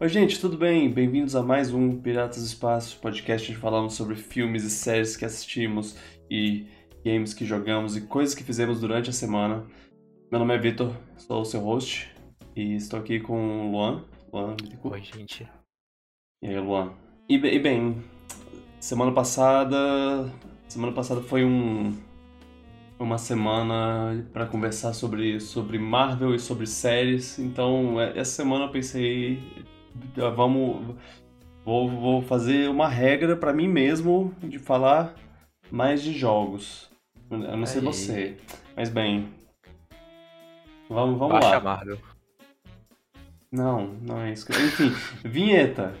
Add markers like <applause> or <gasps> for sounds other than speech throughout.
Oi, gente, tudo bem? Bem-vindos a mais um Piratas do Espaço, podcast onde falamos sobre filmes e séries que assistimos e games que jogamos e coisas que fizemos durante a semana. Meu nome é Vitor, sou o seu host e estou aqui com o Luan. Luan, Oi, gente. E aí, Luan? E, e bem, semana passada. Semana passada foi um. Uma semana para conversar sobre, sobre Marvel e sobre séries. Então, é, essa semana eu pensei. Vamos. Vou, vou fazer uma regra para mim mesmo de falar mais de jogos. Eu não sei Aí. você. Mas bem. Vamos, vamos Baixa lá. Marvel. Não, não é isso. que- Enfim, <laughs> vinheta.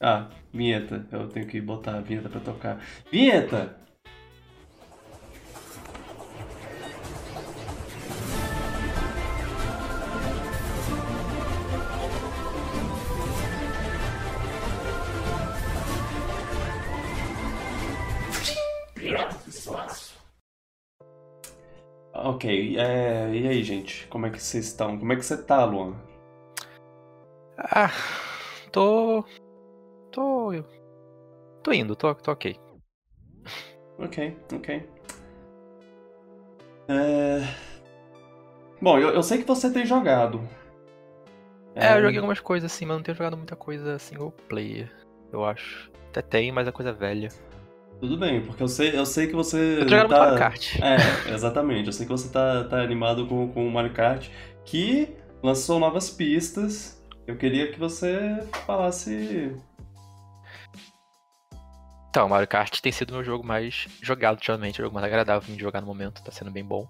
Ah, vinheta. Eu tenho que botar a vinheta pra tocar. Vinheta! Ok, é, e aí, gente? Como é que vocês estão? Como é que você tá, Luan? Ah, tô. Tô. Tô indo, tô, tô ok. Ok, ok. É... Bom, eu, eu sei que você tem jogado. É, eu joguei algumas coisas assim, mas não tenho jogado muita coisa single player, eu acho. Até tem, mas é coisa velha. Tudo bem, porque eu sei, eu sei que você. Eu jogando tá... Mario Kart. É, exatamente. Eu sei que você tá, tá animado com, com o Mario Kart, que lançou novas pistas. Eu queria que você falasse. Então, Mario Kart tem sido meu jogo mais jogado ultimamente, o jogo mais agradável de jogar no momento, tá sendo bem bom.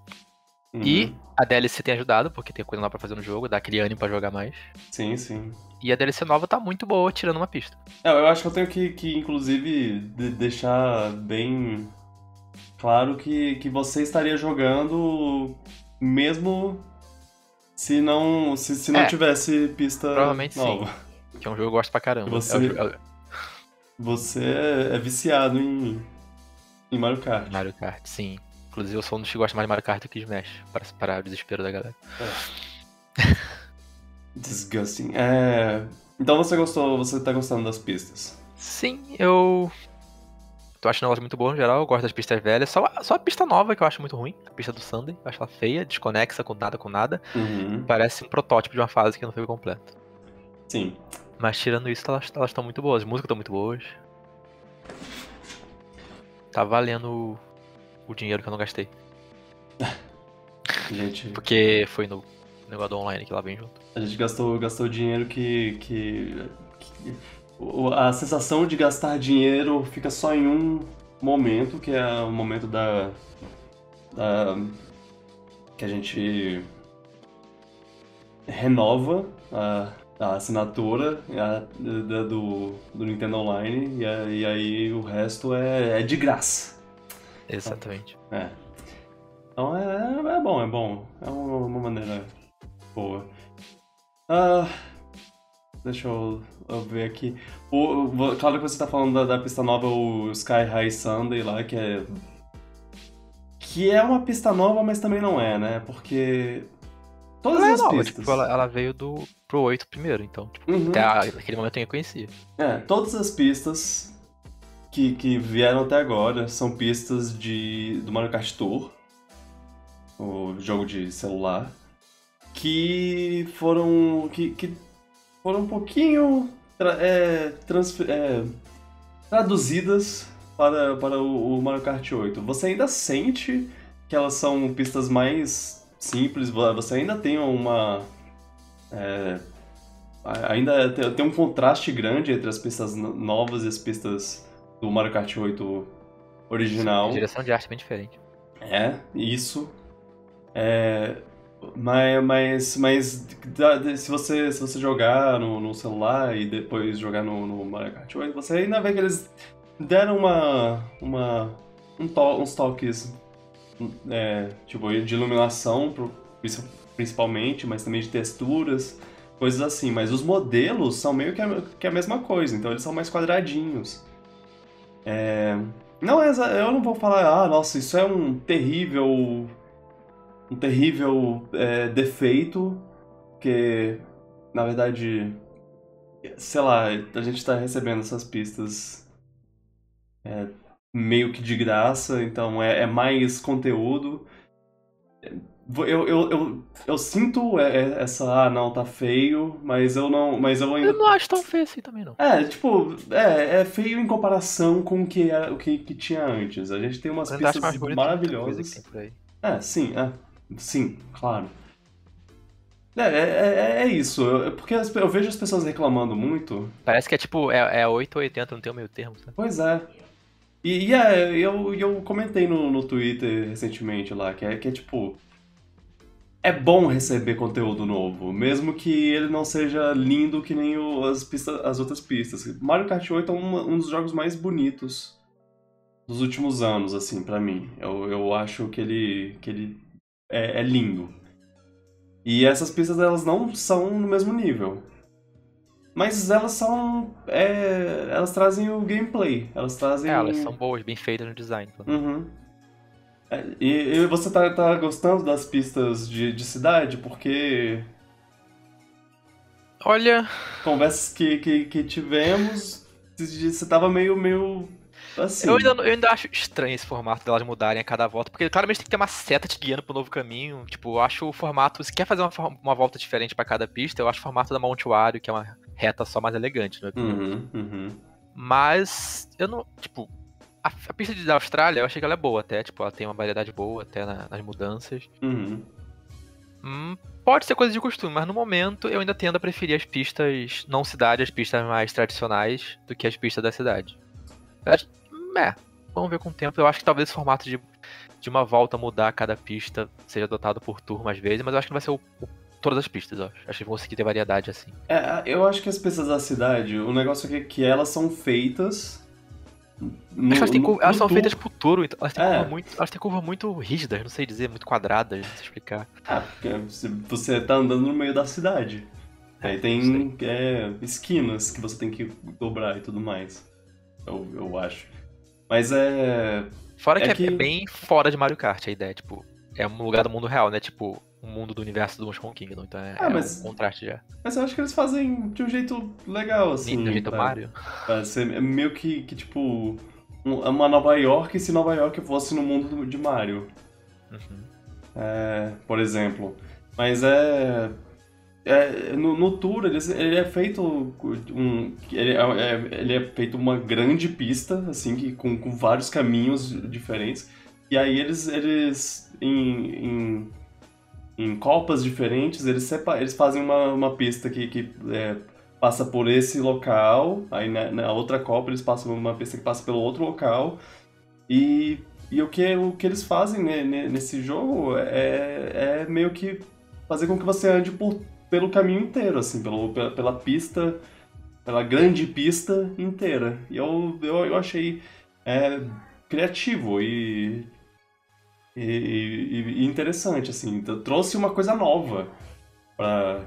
Uhum. E a DLC tem ajudado, porque tem coisa nova pra fazer no jogo, dá aquele ânimo pra jogar mais. Sim, sim. E a DLC nova tá muito boa, tirando uma pista. É, eu acho que eu tenho que, que inclusive, de- deixar bem claro que, que você estaria jogando mesmo se não, se, se não É, tivesse pista provavelmente sim. nova. Que é um jogo que eu gosto pra caramba. Você- É o é Você é, é viciado em, em Mario Kart. Mario Kart, sim. Inclusive eu sou um dos que gosta mais de Mario Kart do que Smash, para parar o desespero da galera. Disgusting. É... Então você gostou, você tá gostando das pistas. Sim, eu. Tô achando elas muito boas no geral, eu gosto das pistas velhas. Só, só a pista nova que eu acho muito ruim, a pista do Sunday. Eu acho ela feia, desconexa com nada com nada. Uhum. Parece um protótipo de uma fase que não foi completa. Sim. Mas tirando isso, elas estão muito boas. As músicas estão muito boas. Tá valendo o, dinheiro que eu não gastei. <laughs> Gente, Porque foi no negócio online que lá vem junto. a gente gastou, gastou dinheiro que, que, que- A sensação de gastar dinheiro fica só em um momento, que é o momento da. da que a gente renova a, a assinatura a- da- do, do Nintendo Online e, a- e aí o resto é, é de graça. Exatamente. É. Então é, é bom, é bom. É uma, maneira boa. Ah, deixa eu, eu ver aqui. O, claro que você tá falando da, da pista nova, o Sky High Sunday lá, que é. Que é uma pista nova, mas também não é, né? Porque. Todas Ela é as nova, pistas. tipo, ela, ela veio do pro 8 primeiro, então, tipo, Uhum. até aquele momento eu conhecia. É, todas as pistas que, que vieram até agora são pistas de, do Mario Kart Tour, o jogo de celular, que foram. que, que foram um pouquinho tra- é, transfer- é, traduzidas para, para o, o Mario Kart 8. Você ainda sente que elas são pistas mais simples, você ainda tem uma. é, Ainda tem, um contraste grande entre as pistas no- novas e as pistas do Mario Kart 8 original. A direção de arte é bem diferente. É, isso. É, mas, mas, mas se, você, se você jogar no, no celular e depois jogar no, no Mario Kart 8, você ainda vê que eles deram uma, uma, um to- uns toques é, tipo, de iluminação, principalmente, mas também de texturas, coisas assim. Mas os modelos são meio que a, que a mesma coisa, então eles são mais quadradinhos. É, não é, eu não vou falar, ah, nossa, isso é um terrível, um terrível é, defeito, que na verdade sei lá, a gente tá recebendo essas pistas é, meio que de graça, então é, é mais conteúdo. Eu, eu, eu, eu sinto é, é, essa, ah, não, tá feio, mas eu não. Mas eu ainda. Eu não acho tão feio assim também, não. É, tipo, é, é feio em comparação com o que, é, o que, que tinha antes. A gente tem umas pistas maravilhosas. que tem por aí. É, sim, é. Sim, claro. É, é, é- é isso. Eu- Porque as- eu vejo as pessoas reclamando muito. Parece que é tipo, é, é 8 ou 80, não tem o meio termo, sabe? Pois é. E, e é, eu, eu comentei no, no Twitter recentemente lá, que é, que é tipo. É bom receber conteúdo novo, mesmo que ele não seja lindo que nem o- as, pistas, as outras pistas. Mario Kart 8 é uma- um dos jogos mais bonitos dos últimos anos, assim, pra mim. Eu, eu acho que ele, que ele é, é lindo. E essas pistas, elas não são no mesmo nível. Mas elas são. é, elas trazem o gameplay. Elas trazem. É, elas são boas, bem feitas no design. Uhum. É, E, e você tá, tá gostando das pistas de, de cidade? Porque Olha, conversas que, que, que tivemos, você tava meio, meio assim. eu ainda, eu ainda acho estranho esse formato delas mudarem a cada volta, porque claramente tem que ter uma seta te guiando pro novo caminho. Tipo, eu acho o formato, se quer fazer uma, uma volta diferente pra cada pista, eu acho o formato da Mount Wario, que é uma reta só mais elegante, né? Uhum, uhum. Mas eu não. Tipo, a, a pista da Austrália eu achei que ela é boa até. Tipo, ela tem uma variedade boa até na- nas mudanças. Uhum. Hum, pode ser coisa de costume, mas no momento eu ainda tendo a preferir as pistas não cidade, as pistas mais tradicionais, do que as pistas da cidade. Acho- É, vamos ver com o tempo. Eu acho que talvez esse formato de, de uma volta mudar cada pista seja adotado por turma às vezes, mas eu acho que não vai ser o, o- todas as pistas, eu acho. Acho que vão conseguir ter variedade assim. É, eu acho que as pistas da cidade, o negócio é que, que elas são feitas. No, Acho que elas, têm no- elas no são feitas pro touro, então elas têm, É. curva muito, elas têm curva muito rígidas, não sei dizer, muito quadradas, não sei explicar. Ah, porque você- você tá andando no meio da cidade. Aí tem é, esquinas que você tem que dobrar e tudo mais. Eu, eu acho. Mas é. Fora É que é, que- é bem fora de Mario Kart a ideia, tipo, é um lugar do mundo real, né? Tipo, um mundo do universo do Monkey Kingdom, então é, Ah, é mas- um contraste já. Mas eu acho que eles fazem de um jeito legal, assim. do jeito do pra- Mario. pra ser- é meio que, que tipo. um- uma Nova York se Nova York fosse no mundo do- de Mario. Uhum. É, por exemplo. Mas é. é, no, no tour ele, ele é feito um ele é, é- ele é feito uma grande pista assim que com, com vários caminhos diferentes e aí eles eles em, em, em copas diferentes eles eles fazem uma, uma pista que, que é, passa por esse local aí na, na outra copa eles passam uma pista que passa pelo outro local e e o que, o que eles fazem né, ne- nesse jogo é, é meio que fazer com que você ande por, pelo caminho inteiro, assim, pelo, pela, pela pista, pela grande pista inteira. E eu, eu, eu achei é, criativo e, e, e- e interessante, assim. Então, trouxe uma coisa nova pra,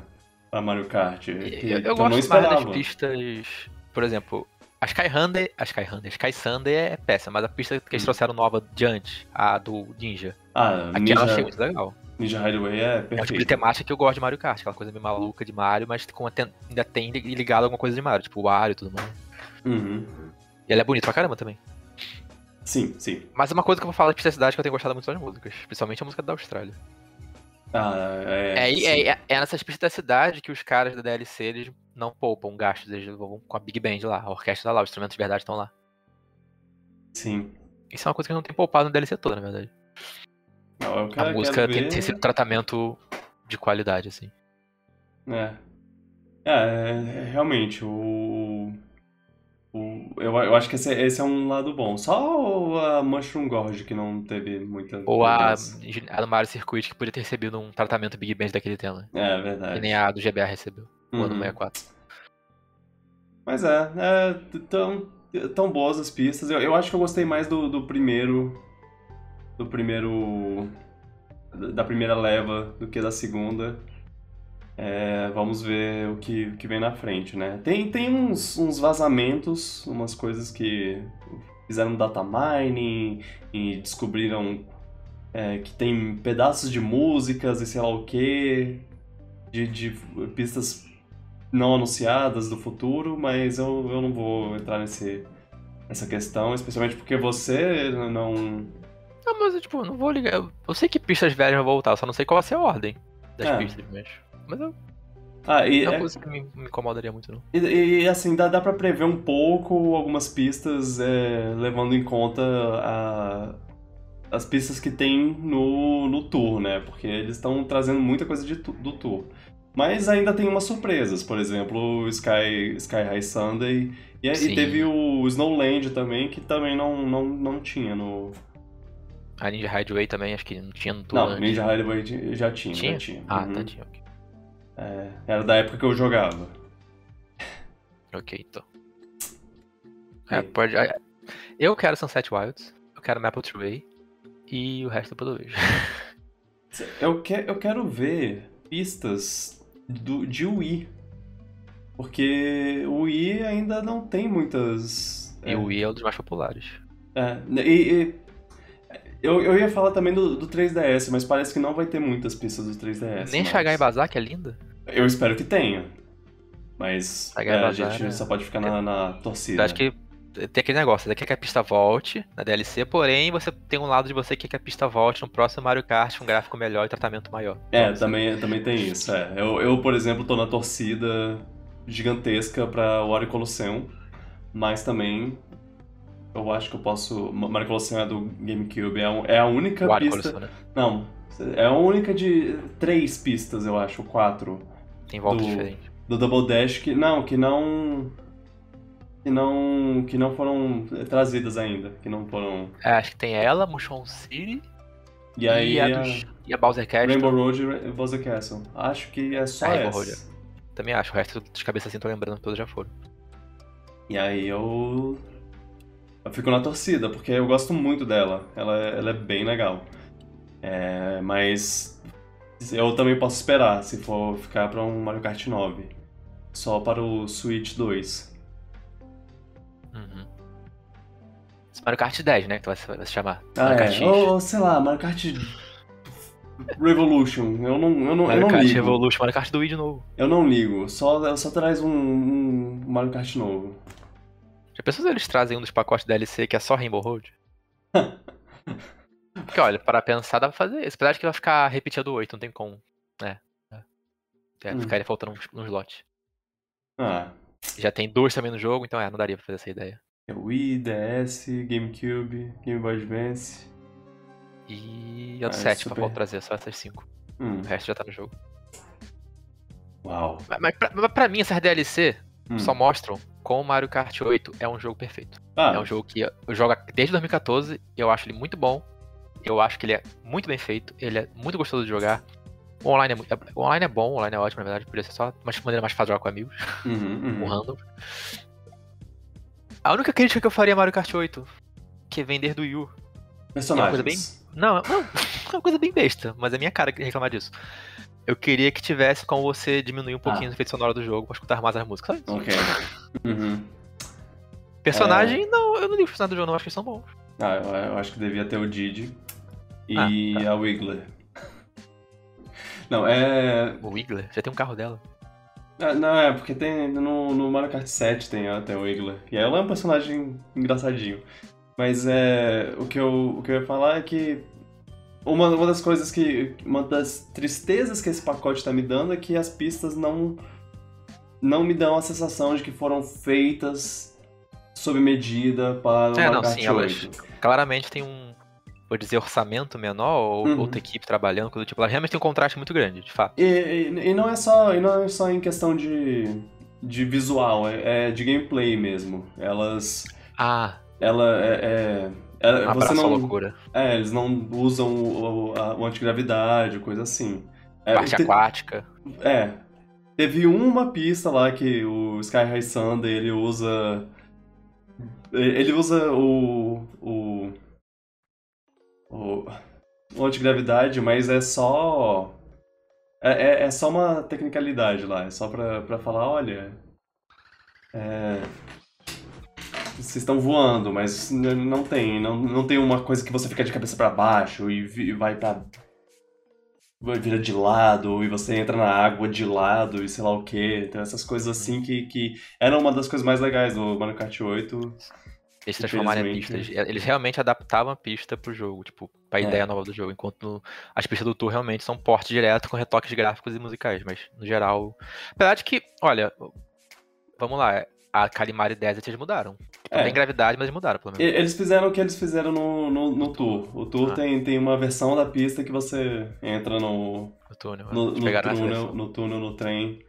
pra Mario Kart. que- Eu, eu gosto mais das pistas, por exemplo, a Skyhander, a Skyhander, a Sky Sander é péssima, mas a pista que eles Hum. trouxeram nova de antes, a do Ninja, Ah, aquela eu achei Ninja, muito legal. Ninja Hideaway é É o tipo de perfeito. temática que eu gosto de Mario Kart, aquela coisa meio maluca de Mario, mas com ainda tem ligado alguma coisa de Mario, tipo o Wario e tudo mais. Uhum. E ela é bonita pra caramba também. Sim, sim. Mas uma coisa que eu vou falar de pista da cidade que eu tenho gostado muito são as músicas, principalmente a música da Austrália. Ah, é, É, é, é, é nessas pistas da cidade que os caras da DLC eles não poupam gastos, eles vão com a Big Band lá, a orquestra tá lá, os instrumentos de verdade estão lá. Sim. Isso é uma coisa que não tem poupado no DLC toda, na verdade. Não, eu quero, a música tem, ver- tem sido tratamento de qualidade, assim. É. É, é, realmente, o. eu, eu acho que esse, é- esse é um lado bom. Só a Mushroom Gorge que não teve muita. Ou a, a do Mario Circuit que podia ter recebido um tratamento Big Band daquele tema. É, Que verdade. nem a do GBA recebeu, o ano Uhum. 64. Mas é, é tão, tão boas as pistas. Eu, eu acho que eu gostei mais do, do primeiro. Do primeiro. Da primeira leva do que da segunda. É, vamos ver o que, o que vem na frente, né? Tem, tem uns, uns vazamentos, umas coisas que fizeram data mining e descobriram é, que tem pedaços de músicas e sei lá o que, de, de pistas não anunciadas do futuro, mas eu, eu não vou entrar nesse, nessa questão, especialmente porque você não. Não, mas eu, tipo, não vou ligar. Eu, sei que pistas velhas vão voltar, só não sei qual vai ser a ordem das É. pistas, mas. Mas eu, Ah, e, não é é- uma coisa que me, me incomodaria muito, não. e, e, assim, dá, dá pra prever um pouco algumas pistas, é, levando em conta a- as pistas que tem no, no tour, né? Porque eles estão trazendo muita coisa de do tour. Mas ainda tem umas surpresas, por exemplo, o Sky, Sky High Sunday. E, e teve o Snowland também, que também não, não, não tinha no. A Ninja Hideaway também, acho que não tinha no tour Não, antes. Ninja Hideaway ti- já tinha, Tinha? já tinha. Ah, Uhum. tá, tinha, ok. É, era da época que eu jogava. Ok, então. É. É, pode. é, Eu quero Sunset Wilds, eu quero Maple Tree e o resto depois eu vejo. <laughs> Eu, que, eu quero ver pistas do, de Wii. Porque o Wii ainda não tem muitas. E o Wii é um dos mais populares. É, e, e- eu, eu ia falar também do, do 3DS, mas parece que não vai ter muitas pistas do 3DS. Nem mas- Shagai Bazar, que é linda. Eu espero que tenha. Mas é, a gente é- só pode ficar na, na torcida. Eu acho que tem aquele negócio, você quer que a pista volte na DLC, porém você tem um lado de você que quer que a pista volte no próximo Mario Kart com um gráfico melhor e tratamento maior. É, Então, também, também tem isso. É. Eu, eu, por exemplo, tô na torcida gigantesca pra Wario Colosseum, mas também eu acho que eu posso. Mario Colosseum é do GameCube, é, um- é a única Wario pista. Colosseum, né? Não, é a única de três pistas, eu acho, quatro. Tem voltas Do- diferentes. Do Double Dash que. Não, que não. Que não. Que não foram trazidas ainda. Que não foram. É, acho que tem ela, Mushroom City E aí. a, dos- e a Bowser Castle. Rainbow Road e Bowser Castle. Acho que é só É, essa. Road. Também acho, o resto de cabeça assim tô lembrando todos já foram. E aí eu. Eu fico na torcida, porque eu gosto muito dela. Ela, é- ela é bem legal. É, mas eu também posso esperar se for ficar pra um Mario Kart 9. Só para o Switch 2. Uhum. Esse Mario Kart 10, né? Que vai vai se chamar. Ah, Mario é. Ou, sei lá, Mario Kart Revolution. Eu não, eu não, eu Mario não Kart ligo. Revolution, Mario Kart do Wii de novo. Eu não ligo. Só, só traz um, um Mario Kart novo. Já pensou se eles trazem um dos pacotes DLC que é só Rainbow Road? <laughs> Porque olha, para pensar dá pra fazer isso. Apesar de que vai ficar repetido o 8, não tem como. É. É, Hum. ficaria faltando uns, uns lotes. Ah. Já tem dois também no jogo, então é, não daria pra fazer essa ideia. É Wii, DS, GameCube, Game Boy Advance. E a do Ah, 7 super. pra falta trazer, só essas 5. Hum, O resto já tá no jogo. uau. Mas, mas pra, mas pra mim, essas DLC Hum. só mostram como Mario Kart 8 é um jogo perfeito. Ah, É um jogo que eu jogo desde 2014, eu acho ele muito bom. Eu acho que ele é muito bem feito, ele é muito gostoso de jogar. O online é, muito, o online é bom, o online é ótimo, na verdade, podia ser só uma maneira mais fácil de jogar com amigos, uhum, <laughs> com uhum. random. A única crítica que eu faria a Mario Kart 8, que é vender do Wii U. Personagens. Não, não, <laughs> é uma coisa bem besta, mas é minha cara reclamar disso. Eu queria que tivesse como você diminuir um pouquinho Ah. o efeito sonoro do jogo pra escutar mais as músicas. Isso. Ok. Uhum. Personagem, É. não, eu não ligo os personagens do jogo, não, acho que eles são bons. Ah, eu, eu acho que devia ter o Didi Ah, e tá. a Wiggler. Não, é. O Wiggler, já tem um carro dela. é, Não, é, porque tem. No, no Mario Kart 7 tem até o Wiggler. E ela é um personagem engraçadinho. Mas é. O que eu, o que eu ia falar é que. Uma, uma das coisas que. Uma das tristezas que esse pacote tá me dando é que as pistas não. Não me dão a sensação de que foram feitas sob medida para o É, não, sim, elas- 8. Claramente tem um, vou dizer, orçamento menor, ou Uhum. outra equipe trabalhando, coisa do tipo. Ela realmente tem um contraste muito grande, de fato. E, e- e não é só, e não é só em questão de, de visual, é, é de gameplay mesmo. Elas. Ah, Ela é. é- é- não. loucura. É, eles não usam o, o, a- o antigravidade, coisa assim. É, Parte te- aquática. é. Teve uma pista lá que o Sky High Sunday ele usa. Ele usa o. o. o, o antigravidade, mas é só. É, é, é só uma tecnicalidade lá, é só pra, pra falar, olha. É, vocês estão voando, mas não tem, não, não tem uma coisa que você fica de cabeça pra baixo e vi- vai pra vira de lado e você entra na água de lado e sei lá o que. Então essas coisas assim que, que eram uma das coisas mais legais do Mario Kart 8. Eles transformaram em pistas. Eles realmente adaptavam a pista pro jogo, tipo, pra É. ideia nova do jogo. Enquanto no- as pistas do Tour realmente são porte direto com retoques gráficos e musicais. Mas, no geral. Apesar de que, olha, vamos lá, a Calimari Desert eles mudaram. É. tem gravidade, mas mudaram, pelo menos. Eles fizeram o que eles fizeram no, no, no Tour. O Tour Ah. tem, tem uma versão da pista que você entra no, No túnel. no, eles no túnel, no túnel, no trem.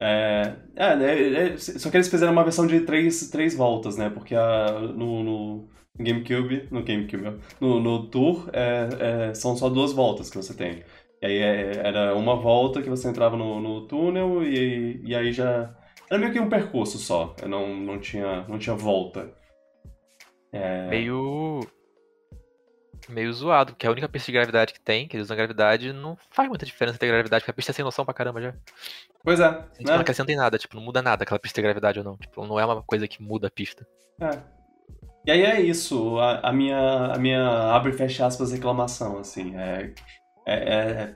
É, é, é, é, só que eles fizeram uma versão de três, três voltas, né? Porque a, no, no GameCube, no GameCube, ó, no, no Tour, é, é, são só duas voltas que você tem. E aí era uma volta que você entrava no, no túnel e, e aí já... Era meio que um percurso só, não, não, tinha, não tinha volta. É, Meio. Meio zoado, porque a única pista de gravidade que tem, que eles usam gravidade, não faz muita diferença ter gravidade, porque a pista é sem noção pra caramba já. Pois é, Tipo, não né? acrescenta em nada, tipo, não muda nada aquela pista de gravidade ou não. Tipo, não é uma coisa que muda a pista. É. E aí é isso, a, a minha, a minha abre e fecha aspas reclamação, assim, é, é, é,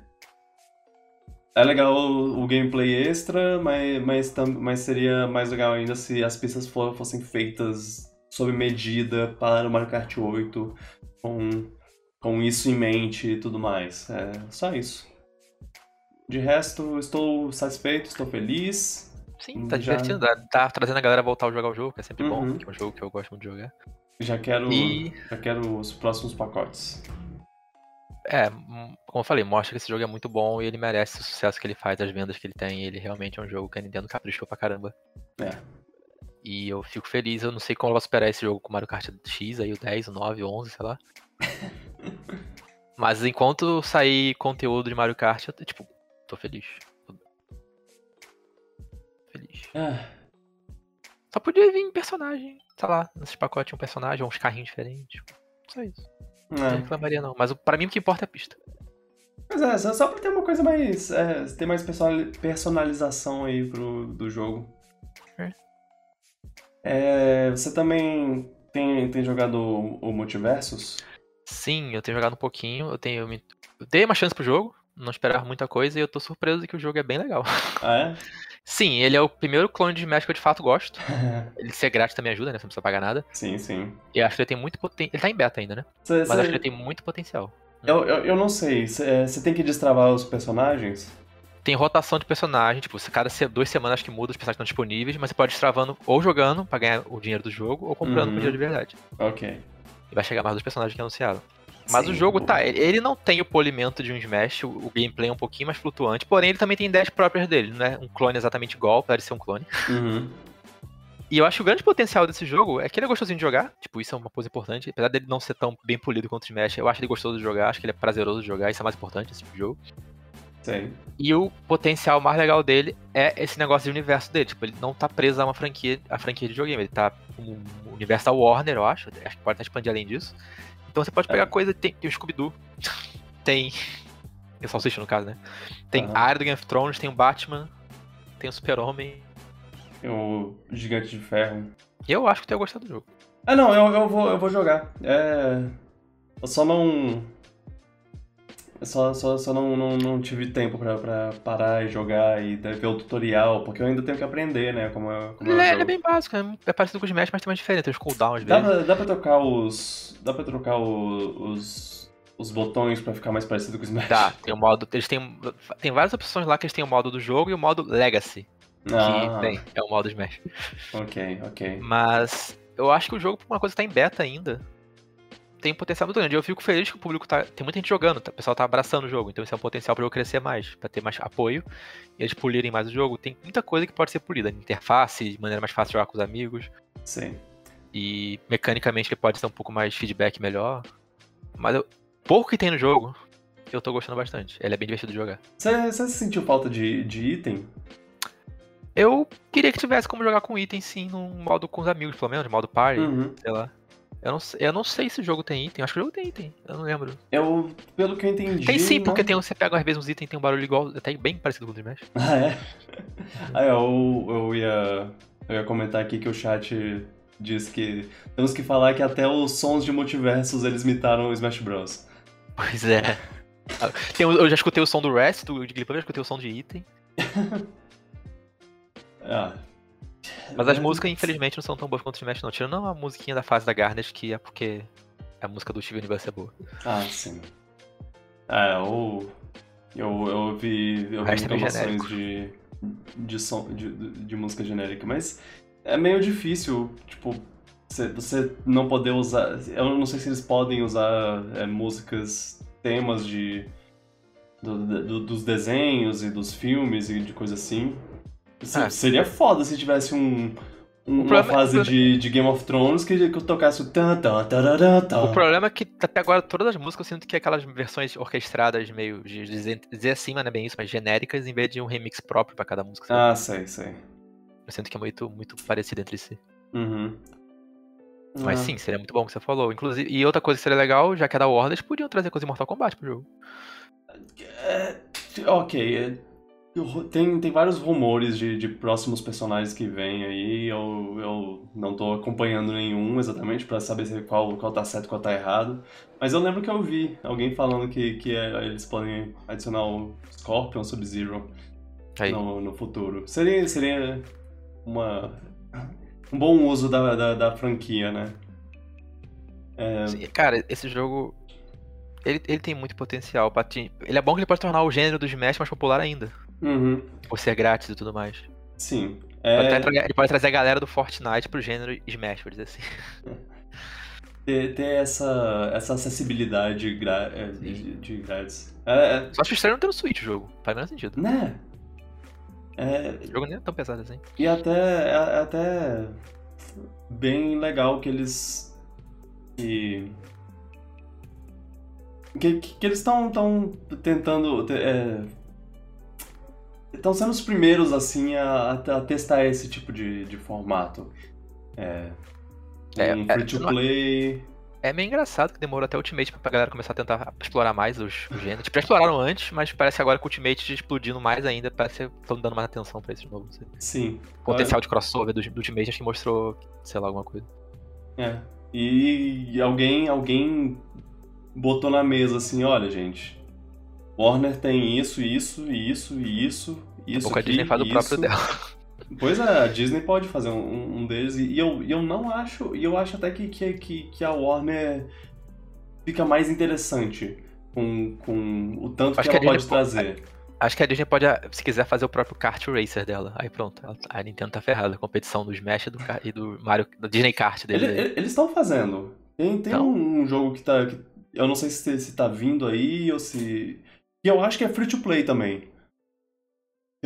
é legal o, o gameplay extra, mas, mas, mas seria mais legal ainda se as pistas fo- fossem feitas sob medida para o Mario Kart 8, com, com isso em mente e tudo mais, é só isso. De resto, estou satisfeito, estou feliz, Sim, tá Já- divertindo, tá, tá trazendo a galera a voltar a jogar o jogo, que é sempre bom, Uhum. que é um jogo que eu gosto muito de jogar. já quero, E- já quero os próximos pacotes. É, hum, como eu falei, mostra que esse jogo é muito bom e ele merece o sucesso que ele faz, as vendas que ele tem. Ele realmente é um jogo que a Nintendo caprichou pra caramba. É. E eu fico feliz, eu não sei como ela vai superar esse jogo com o Mario Kart X, aí o 10, o 9, o 11, sei lá. <laughs> Mas enquanto sair conteúdo de Mario Kart, eu tipo, tô feliz. Feliz. Ah, Só podia vir personagem, sei lá, nesses pacotes um personagem, uns carrinhos diferentes. Só isso. Não é. reclamaria não, mas pra mim o que importa é a pista. Mas é, só, só pra ter uma coisa mais. É, ter mais personali- personalização aí pro, do jogo. É. É, você também tem, tem jogado o, o Multiversus? Sim, eu tenho jogado um pouquinho, eu tenho me... eu dei uma chance pro jogo, não esperava muita coisa e eu tô surpreso que o jogo é bem legal. Ah, <laughs> Sim, ele é o primeiro clone de Smash que eu de fato gosto. é? <laughs> Ele ser grátis também ajuda, né? Você não precisa pagar nada. sim, sim. E acho que ele tem muito potencial. Ele tá em beta ainda, né? Cê- Mas cê- acho que ele tem muito potencial. eu, eu, eu não sei, você tem que destravar os personagens? Tem rotação de personagem, tipo, se cada duas semanas que muda, os personagens estão disponíveis, mas você pode destravando ou jogando pra ganhar o dinheiro do jogo, ou comprando Uhum. com dinheiro de verdade. Ok. E vai chegar mais dos personagens que anunciaram. Mas Sim, o jogo tá, ele, não tem o polimento de um Smash, o, gameplay é um pouquinho mais flutuante, porém ele também tem ideias próprias dele, não é um clone exatamente igual, de ser um clone. Uhum. E eu acho que o grande potencial desse jogo é que ele é gostosinho de jogar, tipo, isso é uma coisa importante, apesar dele não ser tão bem polido quanto o Smash, eu acho ele gostoso de jogar, acho que ele é prazeroso de jogar, isso é mais importante esse tipo de jogo. Sei. E o potencial mais legal dele é esse negócio de universo dele. Tipo, ele não tá preso a uma franquia, a franquia de videogame. Ele tá um universo da Warner, eu acho. Acho que pode até expandir além disso. Então você pode pegar É. coisa. Tem, tem o Scooby-Doo. tem. Tem o Salsicha, no caso, né? Tem Aham. a área do Game of Thrones, tem o Batman, tem o Super-Homem. Tem o Gigante de Ferro. Eu acho que tu ia gostar do jogo. Ah, não, eu, eu, vou, eu vou jogar. É. Eu só não. Só, só, só não, não, não tive tempo pra, pra parar e jogar e ver o tutorial, porque eu ainda tenho que aprender, né? Como é, como é Ele é, ele é bem básico, é, é parecido com o Smash, mas tem mais diferente. Tem os cooldowns Dá pra, dá pra trocar os. Dá pra trocar os. os botões pra ficar mais parecido com o Smash? Dá, tem o modo. Eles têm. Tem várias opções lá que eles têm o modo do jogo e o modo Legacy. Ah, Que tem, é o modo Smash. ok, ok. Mas eu acho que o jogo, por uma coisa tá em beta ainda, tem um potencial muito grande. Eu fico feliz que o público tá. Tem muita gente jogando, tá? o pessoal tá abraçando o jogo. Então isso é um potencial pra eu crescer mais, pra ter mais apoio e eles polirem mais o jogo. Tem muita coisa que pode ser polida. Interface, de maneira mais fácil de jogar com os amigos. Sim. E mecanicamente que pode ser um pouco mais feedback melhor. Mas eu, pouco que tem no jogo, eu tô gostando bastante. Ele é bem divertido de jogar. Você você sentiu falta de, de item? Eu queria que tivesse como jogar com item, sim, num modo com os amigos, pelo menos, modo party, Uhum. sei lá. Eu não, sei- eu não sei se o jogo tem item. Acho que o jogo tem item. Eu não lembro. Eu, pelo que eu entendi. Tem sim, porque não- tem, um- você pega às vezes uns itens e tem um barulho igual, até bem parecido com o do Smash. <laughs> Ah, é? Ah, eu, eu, ia, eu ia comentar aqui que o chat diz que temos que falar que até os sons de multiversos eles imitaram o Smash Bros. Pois é. <laughs> Tem, eu já escutei o som do Rest, do Glee já escutei o som de Item. <laughs> Ah, Mas as músicas, infelizmente, não são tão boas quanto o Smash, não. Tirando a musiquinha da fase da Garnet, que é porque a música do Steve Universe é boa. Ah, sim. É, ou. Eu, eu ouvi, eu O vi resto é reclamações de, de, som, de, de música genérica, mas é meio difícil, tipo, você, você não poder usar. Eu não sei se eles podem usar é, músicas, temas de. do- do- dos desenhos e dos filmes e de coisa assim. Se- Ah. Seria foda se tivesse um. um- uma é- fase o de, de Game of Thrones que, que eu tocasse o tan tan tarará, tan. O problema é que até agora todas as músicas eu sinto que é aquelas versões orquestradas meio de dizer, dizer assim, mas não é bem isso, mas genéricas, em vez de um remix próprio pra cada música. Ah, sei, sei. Eu sinto que é muito, muito parecido entre si. Uhum. Mas Ah. sim, seria muito bom o que você falou. Inclusive, e outra coisa que seria legal, já que é da Warner, eles podiam trazer coisa de Mortal Kombat pro jogo. É, ok, é, tem, tem vários rumores de, de próximos personagens que vêm aí. Eu, eu não tô acompanhando nenhum exatamente pra saber se qual, qual tá certo e qual tá errado. Mas eu lembro que eu vi alguém falando que, que é- eles podem adicionar o Scorpion Sub-Zero no, no futuro. Seria, seria uma, um bom uso da, da, da franquia, né? É, Sim, Cara, esse jogo. Ele, ele tem muito potencial. Pra te... Ele é bom que ele pode tornar o gênero do Smash mais popular ainda. Uhum, Por ser grátis e tudo mais. sim. Pode É, tra- Ele pode trazer a galera do Fortnite pro gênero Smash, por dizer assim. <laughs> ter, ter essa, essa acessibilidade gra, é, de, de grátis. É, Só acho estranho não ter no Switch o jogo. Faz menor sentido. é, né? É, O jogo nem é tão pesado assim. e até, é até bem legal que eles. Que, que, que eles estão tão tentando. Estão sendo os primeiros, assim, a, a testar esse tipo de, de formato. É. É, Um é, free to play. É meio engraçado que demorou até o Ultimate pra galera começar a tentar explorar mais os, os gêneros. Tipo, já exploraram antes, mas parece que agora com o Ultimate explodindo mais ainda, parece que estão dando mais atenção pra esse de novo. sei. Sim. O potencial de crossover do, do Ultimate acho que mostrou, sei lá, alguma coisa. É. E, e alguém, alguém botou na mesa assim, olha, gente. Warner tem isso, isso, isso, e isso, Daqui a isso pouco a Disney faz o próprio dela. Pois é, a Disney pode fazer um, um deles e eu, eu não acho, e eu acho até que, que, que, a Warner fica mais interessante com, com o tanto Acho que que ela pode Disney trazer. Acho que a Disney pode, se quiser, fazer o próprio kart racer dela. Aí pronto, a Nintendo tá ferrada. A competição do Smash e do, e do Mario, do Disney Kart dele. Ele- ele- eles estão fazendo. Tem, tem Então. um, um jogo que tá. que- eu não sei se, se tá vindo aí ou se. E eu acho que é free to play também.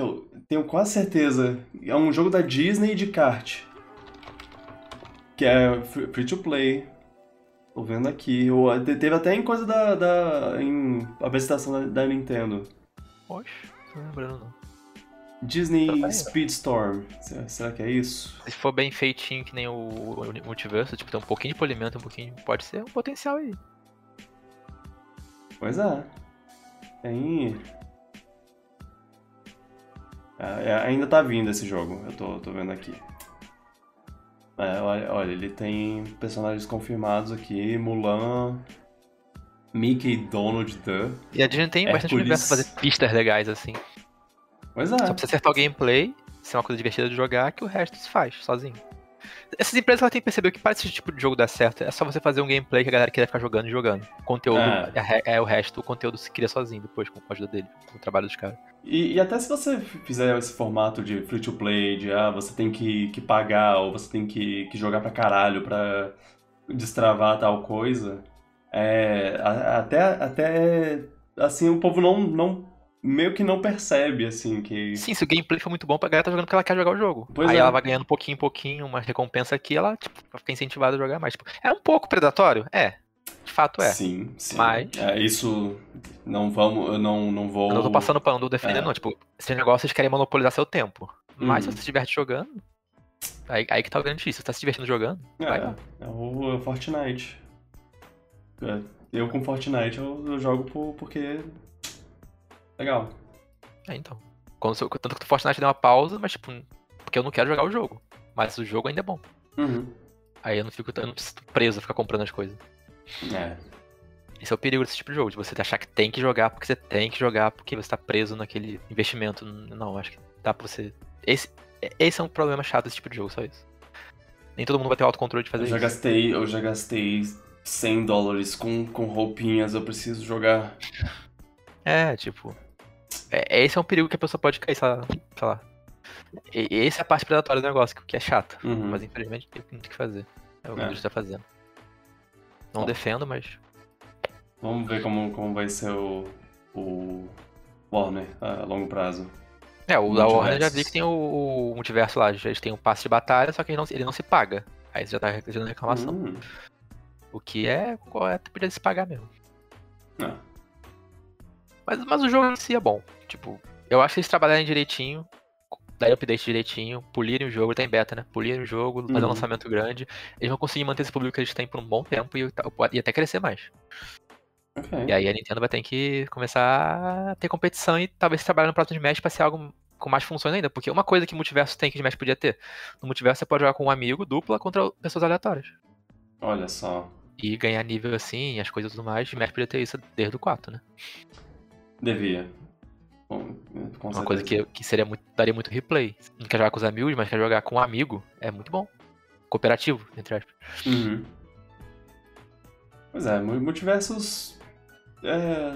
Eu tenho quase certeza. É um jogo da Disney de kart. Que é free to play. Tô vendo aqui. Te- Teve até em coisa da. da em apresentação da, da Nintendo. Poxa, não tô lembrando não. Disney Tá. Speedstorm. Será, será que é isso? Se for bem feitinho que nem o, o multiverso, tipo, tem um pouquinho de polimento, um pouquinho. Pode ser um potencial aí. Pois é. Tem. É, é, ainda tá vindo esse jogo, eu tô, tô vendo aqui. É, olha, olha, ele tem personagens confirmados aqui: Mulan, Mickey, Donald Duck. E a Disney tem bastante universo pra fazer pistas legais assim. Pois é. Só precisa acertar o gameplay, ser uma coisa divertida de jogar, que o resto se faz sozinho. Essas empresas elas têm que perceber que para esse tipo de jogo dar certo, é só você fazer um gameplay que a galera queira ficar jogando e jogando. O conteúdo É. é, é o resto, o conteúdo se cria sozinho depois, com a ajuda dele, com o trabalho dos caras. E, e até se você fizer esse formato de free to play, de ah, você tem que, que pagar ou você tem que, que jogar pra caralho pra destravar tal coisa, é, a- até, até assim o povo não, não meio que não percebe assim que Sim, se o gameplay for muito bom, a galera tá jogando porque ela quer jogar o jogo. Pois Aí é. ela vai ganhando pouquinho em pouquinho, uma recompensa aqui, ela tipo, vai ficar incentivada a jogar mais. Tipo, é um pouco predatório? É. De fato é. sim, sim. Mas- É, isso não vamos, eu não, não vou Eu não tô passando pano, não defendendo, É. não. Tipo, esses negócios querem monopolizar seu tempo. Mas Uhum. se você se diverte jogando, aí, aí que tá o grande difícil. Você tá se divertindo jogando, vai lá. É, é o, é o Fortnite. É, eu com Fortnite eu, eu jogo por, porque legal. É, então. Quando, tanto que o Fortnite deu uma pausa, mas tipo, porque eu não quero jogar o jogo. Mas o jogo ainda é bom. Uhum. Aí eu não fico eu não preciso preso a ficar comprando as coisas. É. Esse é o perigo desse tipo de jogo, de você achar que tem que jogar porque você tem que jogar porque você tá preso naquele investimento. Não, acho que dá pra você. Esse, esse é um problema chato desse tipo de jogo, só isso. Nem todo mundo vai ter o autocontrole de fazer eu já isso. Gastei, eu já gastei 100 dólares com, com roupinhas, eu preciso jogar. <laughs> É, tipo. É, esse é um perigo que a pessoa pode cair, sei lá. Sei lá. E, essa é a parte predatória do negócio, que é chato. Uhum. Mas infelizmente tem muito o que fazer. É o que É. a gente tá fazendo. Não Bom. defendo, mas. Vamos ver como, como vai ser o, o Warner a longo prazo. É, o da Warner já vi que tem o, o multiverso lá, eles têm um passe de batalha, só que ele não, ele não se paga. Aí você já tá gerando reclamação. Hum, O que é correto, podia se pagar mesmo. não. Mas, mas o jogo em si é bom. Tipo, eu acho que eles trabalharem direitinho, darem update direitinho, polirem o jogo, tá em beta, né? Polirem o jogo, fazer um Uhum. lançamento grande, eles vão conseguir manter esse público que eles têm por um bom tempo e, e até crescer mais. Ok. E aí a Nintendo vai ter que começar a ter competição e talvez trabalhar no próximo Smash pra ser algo com mais funções ainda. Porque uma coisa que o multiverso tem que o Smash podia ter. No multiverso você pode jogar com um amigo, dupla, contra pessoas aleatórias. Olha só. E ganhar nível assim, as coisas e tudo mais. O Smash podia ter isso desde o 4, né? Devia. Uma coisa que, que seria muito, daria muito replay. Não quer jogar com os amigos, mas quer jogar com um amigo, é muito bom. Cooperativo, entre aspas. Uhum. Pois é, mu- multiversos. É,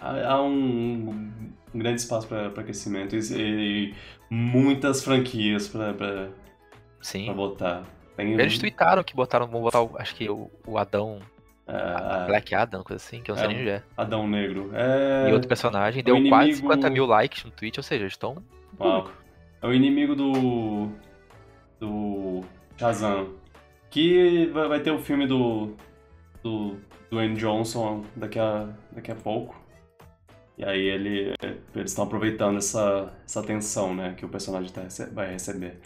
há, um, um grande espaço para crescimento e, e muitas franquias para botar. Tem Eles tweetaram que botaram, vão botar, acho que o, o Adão, é, Black Adam, coisa assim, que eu não sei É. nem onde é. Adão Negro. É, E outro personagem, o deu quase inimigo- 50 mil likes no Twitch, ou seja, eles estão Uau. É o inimigo do. do. Shazam. Que vai ter o filme do. do Dwayne Johnson daqui a, daqui a pouco. E aí ele, eles estão aproveitando essa, essa atenção né, que o personagem tá vai receber.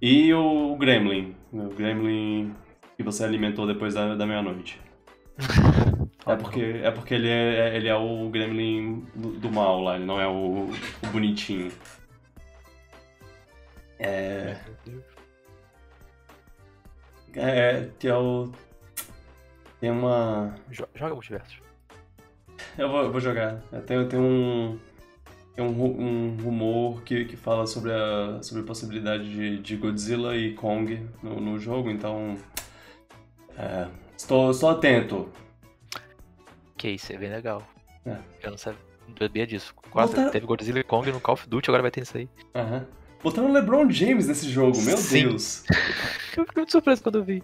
E o Gremlin. O Gremlin que você alimentou depois da, da meia-noite. <laughs> É porque, é porque ele, é, ele é o Gremlin do, do mal lá, ele não é o, o bonitinho. É. É, que é o. Tem uma. Jo- Joga multiversos. Eu vou, eu vou jogar. É, Tem, tem um. Tem um, um rumor que, que fala sobre a, sobre a possibilidade de, de Godzilla e Kong no, no jogo, então. É, estou, estou atento. Que isso, é bem legal. É. Eu não sabia, disso. Quase teve Godzilla e Kong no Call of Duty, agora vai ter isso aí. Aham. Botaram o LeBron James nesse jogo, meu Sim. Deus. <laughs> Eu fiquei muito surpreso quando eu vi.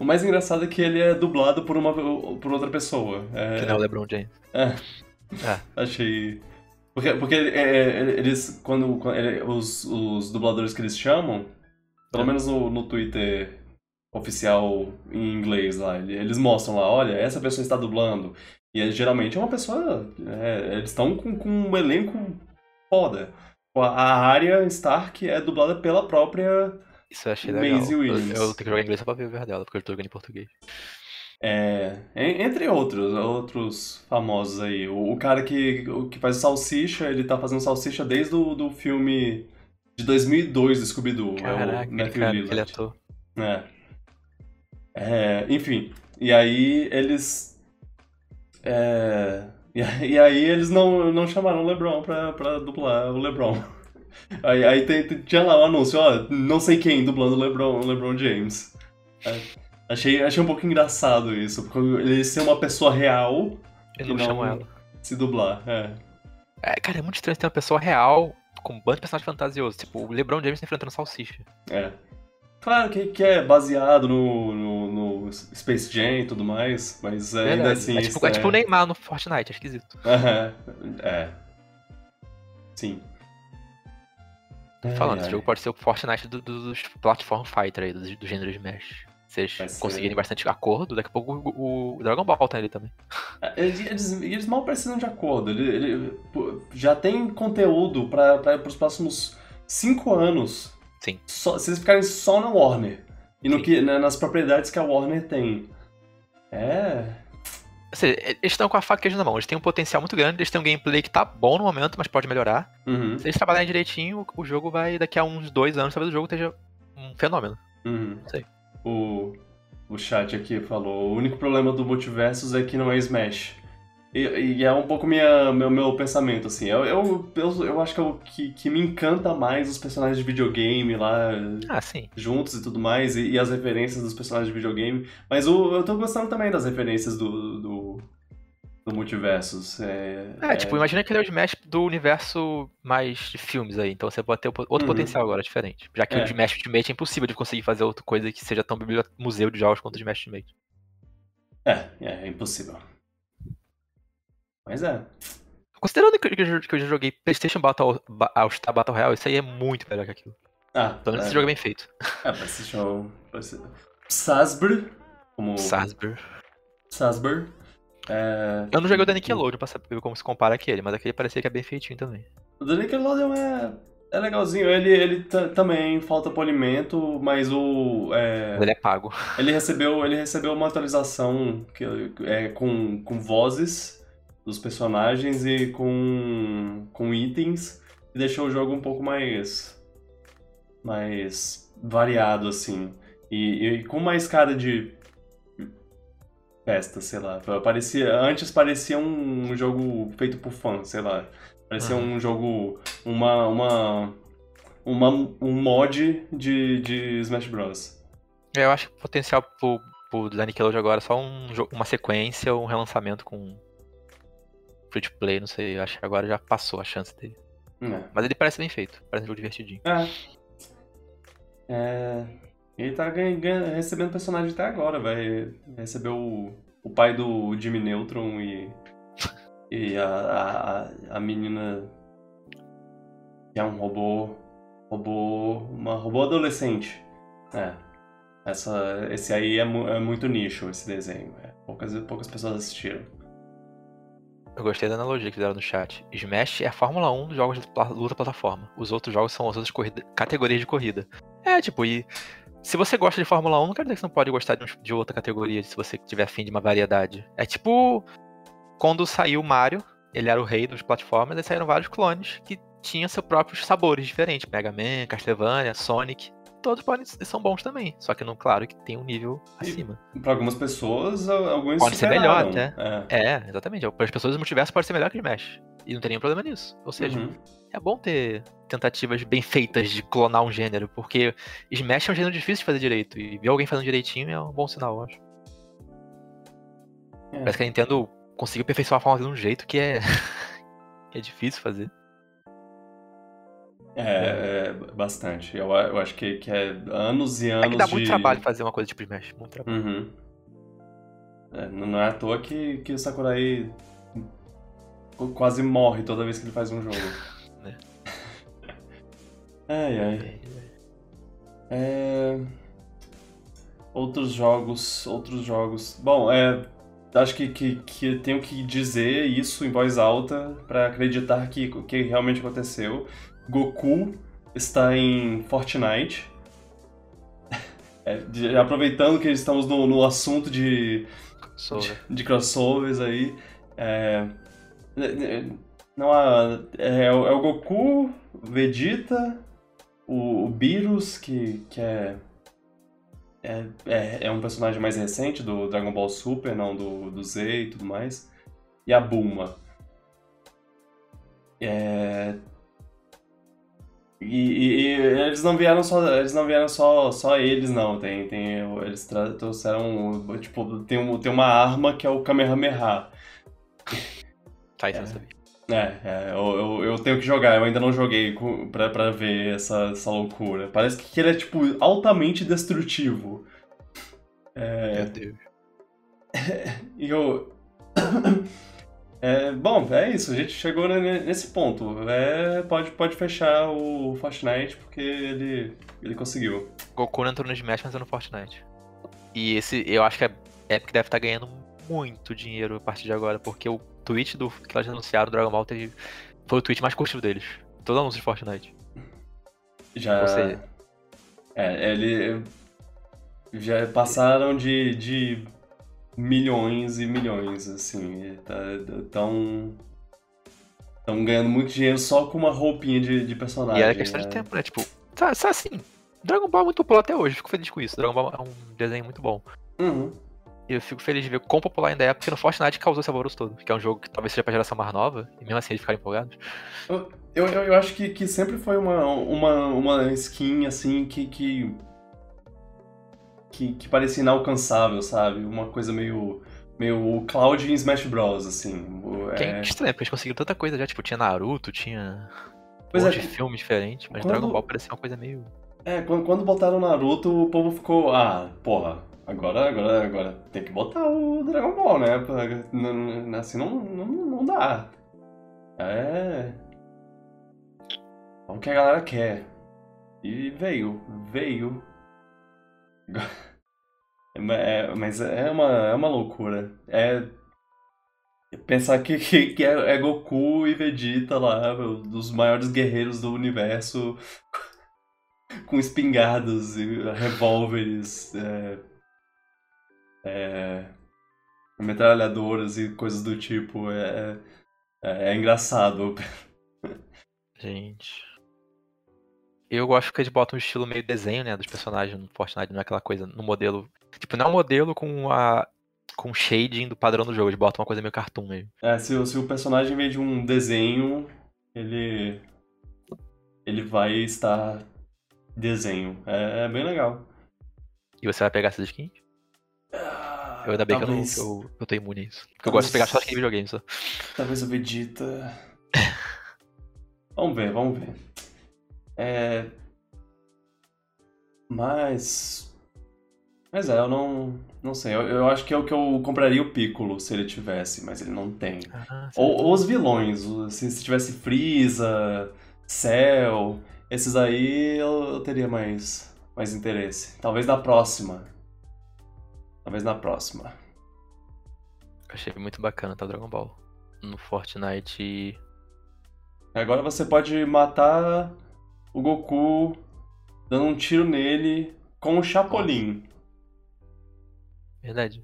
O mais engraçado é que ele é dublado por, uma, por outra pessoa. É, Que não é o LeBron James. É. É. <laughs> Achei. Porque, porque é, é, eles, quando, quando ele- os, os dubladores que eles chamam, pelo É. menos no, no Twitter oficial em inglês lá, ele- eles mostram lá, olha, essa pessoa está dublando. E é, geralmente é uma pessoa. é, eles estão com, com um elenco foda. A a Arya Stark é dublada pela própria. Isso eu achei legal. Maisie Eu, Williams. eu tenho que jogar em inglês só pra ver o ver dela, porque eu tô jogando em português. É, en- entre outros, outros famosos aí. O, o cara que, o que faz o Salsicha, ele tá fazendo Salsicha desde o do filme de 2002 do Scooby-Doo. é Caraca, o aquele Matthew cara, Lillard. É. É, enfim, e aí eles. É, e, aí- eles não, não chamaram o LeBron pra, pra dublar o LeBron. <laughs> Aí, aí tem- tem- tinha lá o anúncio, ó, não sei quem dublando o LeBron, o LeBron James. É, achei, achei um pouco engraçado isso, porque ele ser uma pessoa real Eu E não, não- ela. se dublar. É. É, cara, é muito estranho ter uma pessoa real com um bando de personagens fantasiosos. Tipo, o LeBron James enfrentando Salsicha. É. Claro que, que é baseado no, no, no Space Jam e tudo mais, mas ainda assim. é, tipo, é tipo o Neymar no Fortnite, é esquisito. É. Sim. Tô falando, ai. esse jogo pode ser o Fortnite do- do- dos platform fighter aí, do, do gênero Smash. Se Vai eles ser. conseguirem bastante acordo, daqui a pouco o, o Dragon Ball tá ali também. É, Eles, eles, mal precisam de acordo. Ele, ele- já tem conteúdo para os próximos cinco anos. Sim. Só, se eles ficarem só na Warner. E no Sim. que, né, nas propriedades que a Warner tem. É. Ou seja, eles estão com a faca queijo na mão. Eles têm um potencial muito grande, eles têm um gameplay que tá bom no momento, mas pode melhorar. Uhum, Se eles trabalharem direitinho, o jogo vai, daqui a uns dois anos, talvez o jogo esteja um fenômeno. uhum. Sei. O, o chat aqui falou: o único problema do Multiversus é que não é Smash. E, e é um pouco minha, meu, meu pensamento, assim. Eu, eu, eu, eu acho que, eu, que, que me encanta mais os personagens de videogame lá Ah, juntos e tudo mais, e, e as referências dos personagens de videogame. Mas o, eu tô gostando também das referências do, do, do Multiversus. É, É, tipo, imagina que ele é o Smash do universo mais de filmes aí. Então você pode ter outro Uhum. potencial agora, diferente. Já que É. o Smash Ultimate é impossível de conseguir fazer outra coisa que seja tão museu de jogos quanto o Smash Ultimate. é, é, é impossível. Mas é. Considerando que eu, que eu já joguei PlayStation Battle, Ba- All Star Battle Royale, isso aí é muito melhor que aquilo. Ah, Pelo menos é, esse jogo é bem feito. É, PlayStation. Sasber, como Sasber. Sasber. É, Eu não joguei o da Nickelodeon pra saber como se compara aquele, mas aquele parecia que é bem feitinho também. O do Nickelodeon é, é legalzinho. Ele, ele ta- também falta polimento, mas o. é, ele é pago. ele, recebeu, ele recebeu uma atualização que, é, com, com vozes dos personagens e com, com itens que deixou o jogo um pouco mais. mais variado, assim. E, e com mais cara de. festa, sei lá. Parecia, antes parecia um jogo feito por fã, sei lá. Parecia um jogo. Uma. uma. uma um mod de, de Smash Bros. Eu acho que o potencial pro, pro da Nickelodeon agora é só um, uma sequência ou um relançamento com free to play, não sei. Eu acho que agora já passou a chance dele. É. Mas ele parece bem feito, parece um jogo divertidinho. É. É. Ele tá ganha- ganha- recebendo personagem até agora, vai Recebeu o, o pai do Jimmy Neutron e. <laughs> E a, a, a- a menina. Que é um robô. Robô. Uma robô adolescente. É. Essa, esse aí é, mu- é muito nicho, esse desenho. é. Poucas, poucas pessoas assistiram. Eu gostei da analogia que fizeram no chat. Smash é a Fórmula 1 dos jogos de luta plataforma. Os outros jogos são as outras corrida- categorias de corrida. É, tipo, e se você gosta de Fórmula 1, não quer dizer que você não pode gostar de, um- de outra categoria, se você tiver afim de uma variedade. É tipo quando saiu o Mario, ele era o rei dos plataformas, e saíram vários clones que tinham seus próprios sabores diferentes. Mega Man, Castlevania, Sonic. Todos podem, são bons também, só que, não, claro, que tem um nível E- acima. Pra algumas pessoas, al- alguns Pode ser melhor superaram. até. É, exatamente. Para as pessoas o multiverso pode ser melhor que o Smash. E não tem nenhum problema nisso. Ou É. seja, Uhum. é bom ter tentativas bem feitas de clonar um gênero, porque Smash é um gênero difícil de fazer direito. E ver alguém fazendo direitinho é um bom sinal, eu acho. É. Parece que a Nintendo conseguiu aperfeiçoar a forma de um jeito que é. <laughs> é difícil fazer. É, é, bastante. Eu, eu acho que, que é anos e anos É que dá de... muito trabalho fazer uma coisa tipo Smash. Muito trabalho. Uhum. É, não é à toa que, que o Sakurai qu- quase morre toda vez que ele faz um jogo. <laughs> Né. ai, ai. É... Outros jogos, outros jogos. Bom, é... Acho que, que, que tenho que dizer isso em voz alta pra acreditar que que realmente aconteceu. Goku está em Fortnite. <laughs> É, de- aproveitando que estamos no, no assunto de, de, de crossovers aí. É, é, não há, é, é o é Goku, Vegeta, o, o Beerus, que, que é, é, é. é um personagem mais recente do Dragon Ball Super, não do, do Z e tudo mais. E a Bulma. É, e, e- e eles não vieram só eles não vieram só, só eles não tem tem eles trouxeram tipo tem, um, tem uma arma que é o Kamehameha Tá, isso É. sabia. é, é, eu, eu, eu tenho que jogar eu ainda não joguei pra ver essa, essa loucura parece que ele é tipo altamente destrutivo é, Meu Deus. <laughs> e eu. É, bom, é isso, a gente chegou ne- nesse ponto. É, pode, pode fechar o Fortnite porque ele, ele conseguiu. Goku não entrou no Smash, mas entrou no Fortnite. E esse, eu acho que a Epic deve estar ganhando muito dinheiro a partir de agora, porque o tweet do, que elas anunciaram do Dragon Ball teve, foi o tweet mais curtido deles. Todo anúncio de Fortnite. Já. Ou seja- É, ele. Já passaram de, de milhões e milhões, assim. Estão. Estão ganhando muito dinheiro só com uma roupinha de, de personagem. e era questão de né? tempo, né? Tipo, tá, tá assim. Dragon Ball é muito popular até hoje, fico feliz com isso. Dragon Ball é um desenho muito bom. Uhum. E eu fico feliz de ver quão popular ainda é, porque no Fortnite causou esse alvoroço todo. Que é um jogo que talvez seja pra geração mais nova, e mesmo assim eles ficaram empolgados. Eu, eu, eu acho que, que sempre foi uma, uma, uma skin, assim, que, que, que. que parecia inalcançável, sabe? Uma coisa meio. meio Cloud em Smash Bros, assim. Que É... é estranho, porque eles conseguiram tanta coisa já. Tipo, tinha Naruto, tinha. Pois um é, de filme diferente, mas quando- Dragon Ball parecia uma coisa meio. É, quando, quando botaram o Naruto, o povo ficou, ah, porra, agora, agora, agora tem que botar o Dragon Ball, né? Assim não, não, não dá. É. É o que a galera quer. E veio, veio. <laughs> É, mas é uma, é uma loucura. É. Pensar que, que, que é, é Goku e Vegeta lá, dos maiores guerreiros do universo, <laughs> com espingardas e revólveres, é, é, metralhadoras e coisas do tipo. É, é, é engraçado. <laughs> Gente. Eu gosto que eles botam um estilo meio desenho, né, dos personagens no Fortnite, não é aquela coisa no modelo. Tipo, não é um modelo com a. com shading do padrão do jogo, eles botam uma coisa meio cartoon mesmo. É, se, o- se o personagem vem de um desenho, ele. Ele vai estar desenho. É, é bem legal. E você vai pegar essas skins? Eu ainda bem que eu, não, Talvez- que eu, eu tô imune a isso. Porque eu gosto de pegar só skin de videogame só. Talvez o Vegeta. <laughs> vamos ver, vamos ver. É. Mas. Mas é, eu não. Não sei. Eu, eu acho que é o que eu compraria o Piccolo se ele tivesse, mas ele não tem. Ah, Ou, ou os vilões. Se, se tivesse Freeza, Cell, esses aí eu, eu teria mais, mais interesse. Talvez na próxima. Talvez na próxima. Achei muito bacana, tá? Dragon Ball. No Fortnite. Agora você pode matar o Goku dando um tiro nele com o Chapolin. Verdade.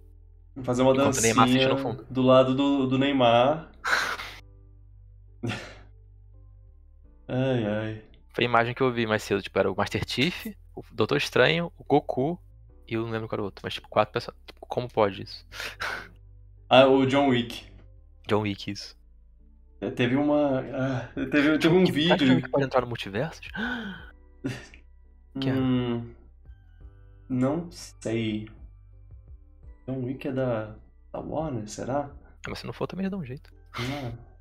Fazer uma Enquanto dancinha do lado do, do Neymar. <laughs> ai, ai. Foi a imagem que eu vi mais cedo. Tipo, era o Master Chief, o Doutor Estranho, o Goku e eu não lembro qual era o outro. Mas, tipo, quatro pessoas. Como pode isso? Ah, o John Wick. John Wick, isso. Teve uma. ah, teve, teve um Que- que vídeo. Wick pode entrar no multiverso? <gasps> que é? Hum, não sei. John Wick é da, da Warner, será? Mas se não for, também já dá um jeito. Não.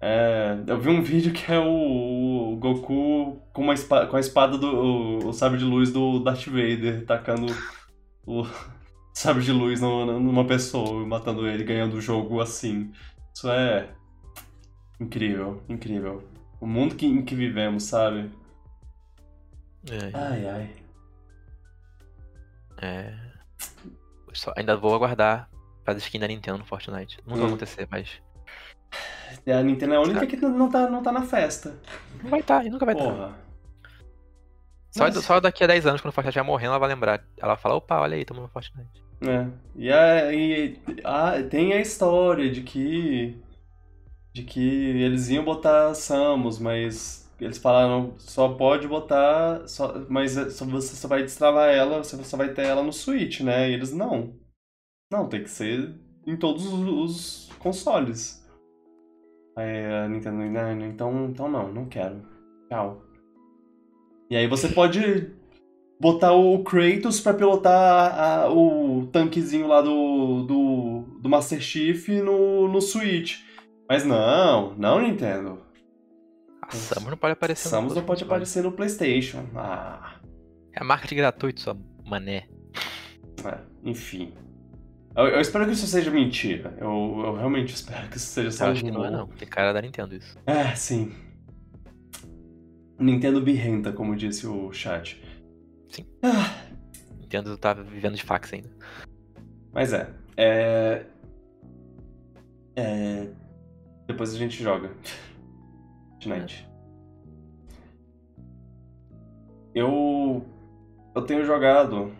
É, eu vi um vídeo que é o, o Goku com, uma espa- com a espada do. O, o sabre de luz do Darth Vader, tacando o <laughs> sabre de luz no- numa pessoa e matando ele, ganhando o jogo assim. Isso é. Incrível, incrível. O mundo que, em que vivemos, sabe? É. Ai, ai. é. Só- ainda vou aguardar as skins da Nintendo no Fortnite. Nunca vai Hum. acontecer, mas. E a Nintendo é a única que não tá, não tá na festa. Não vai estar, e nunca vai estar. Porra. Só, Mas- só daqui a 10 anos, quando o Fortnite vai morrendo, ela vai lembrar. Ela fala, opa, olha aí, tamo no Fortnite. É. E, a, e a- tem a história de que. De que eles iam botar Samus, mas eles falaram só pode botar. Só, mas é- você só vai destravar ela, você só vai ter ela no Switch, né? E eles não. Não, tem que ser em todos os, consoles. Aí a Nintendo, não, então, então não, não quero. Tchau. E aí você pode botar o Kratos pra pilotar a- o tanquezinho lá do, do, do Master Chief no, no Switch. Mas não, não Nintendo. A Samus não pode aparecer no Samus não outro pode aparecer no PlayStation. Ah, É marketing gratuito, sua mané. é, enfim. Eu, eu espero que isso seja mentira. Eu, eu realmente espero que isso seja só Eu acho que não é, não. Tem cara da Nintendo isso. É, sim. Nintendo birrenta, como disse o chat. Sim. Ah, Nintendo tá vivendo de fax ainda. Mas é. É. É. Depois a gente joga. Fortnite. Eu. Eu tenho jogado.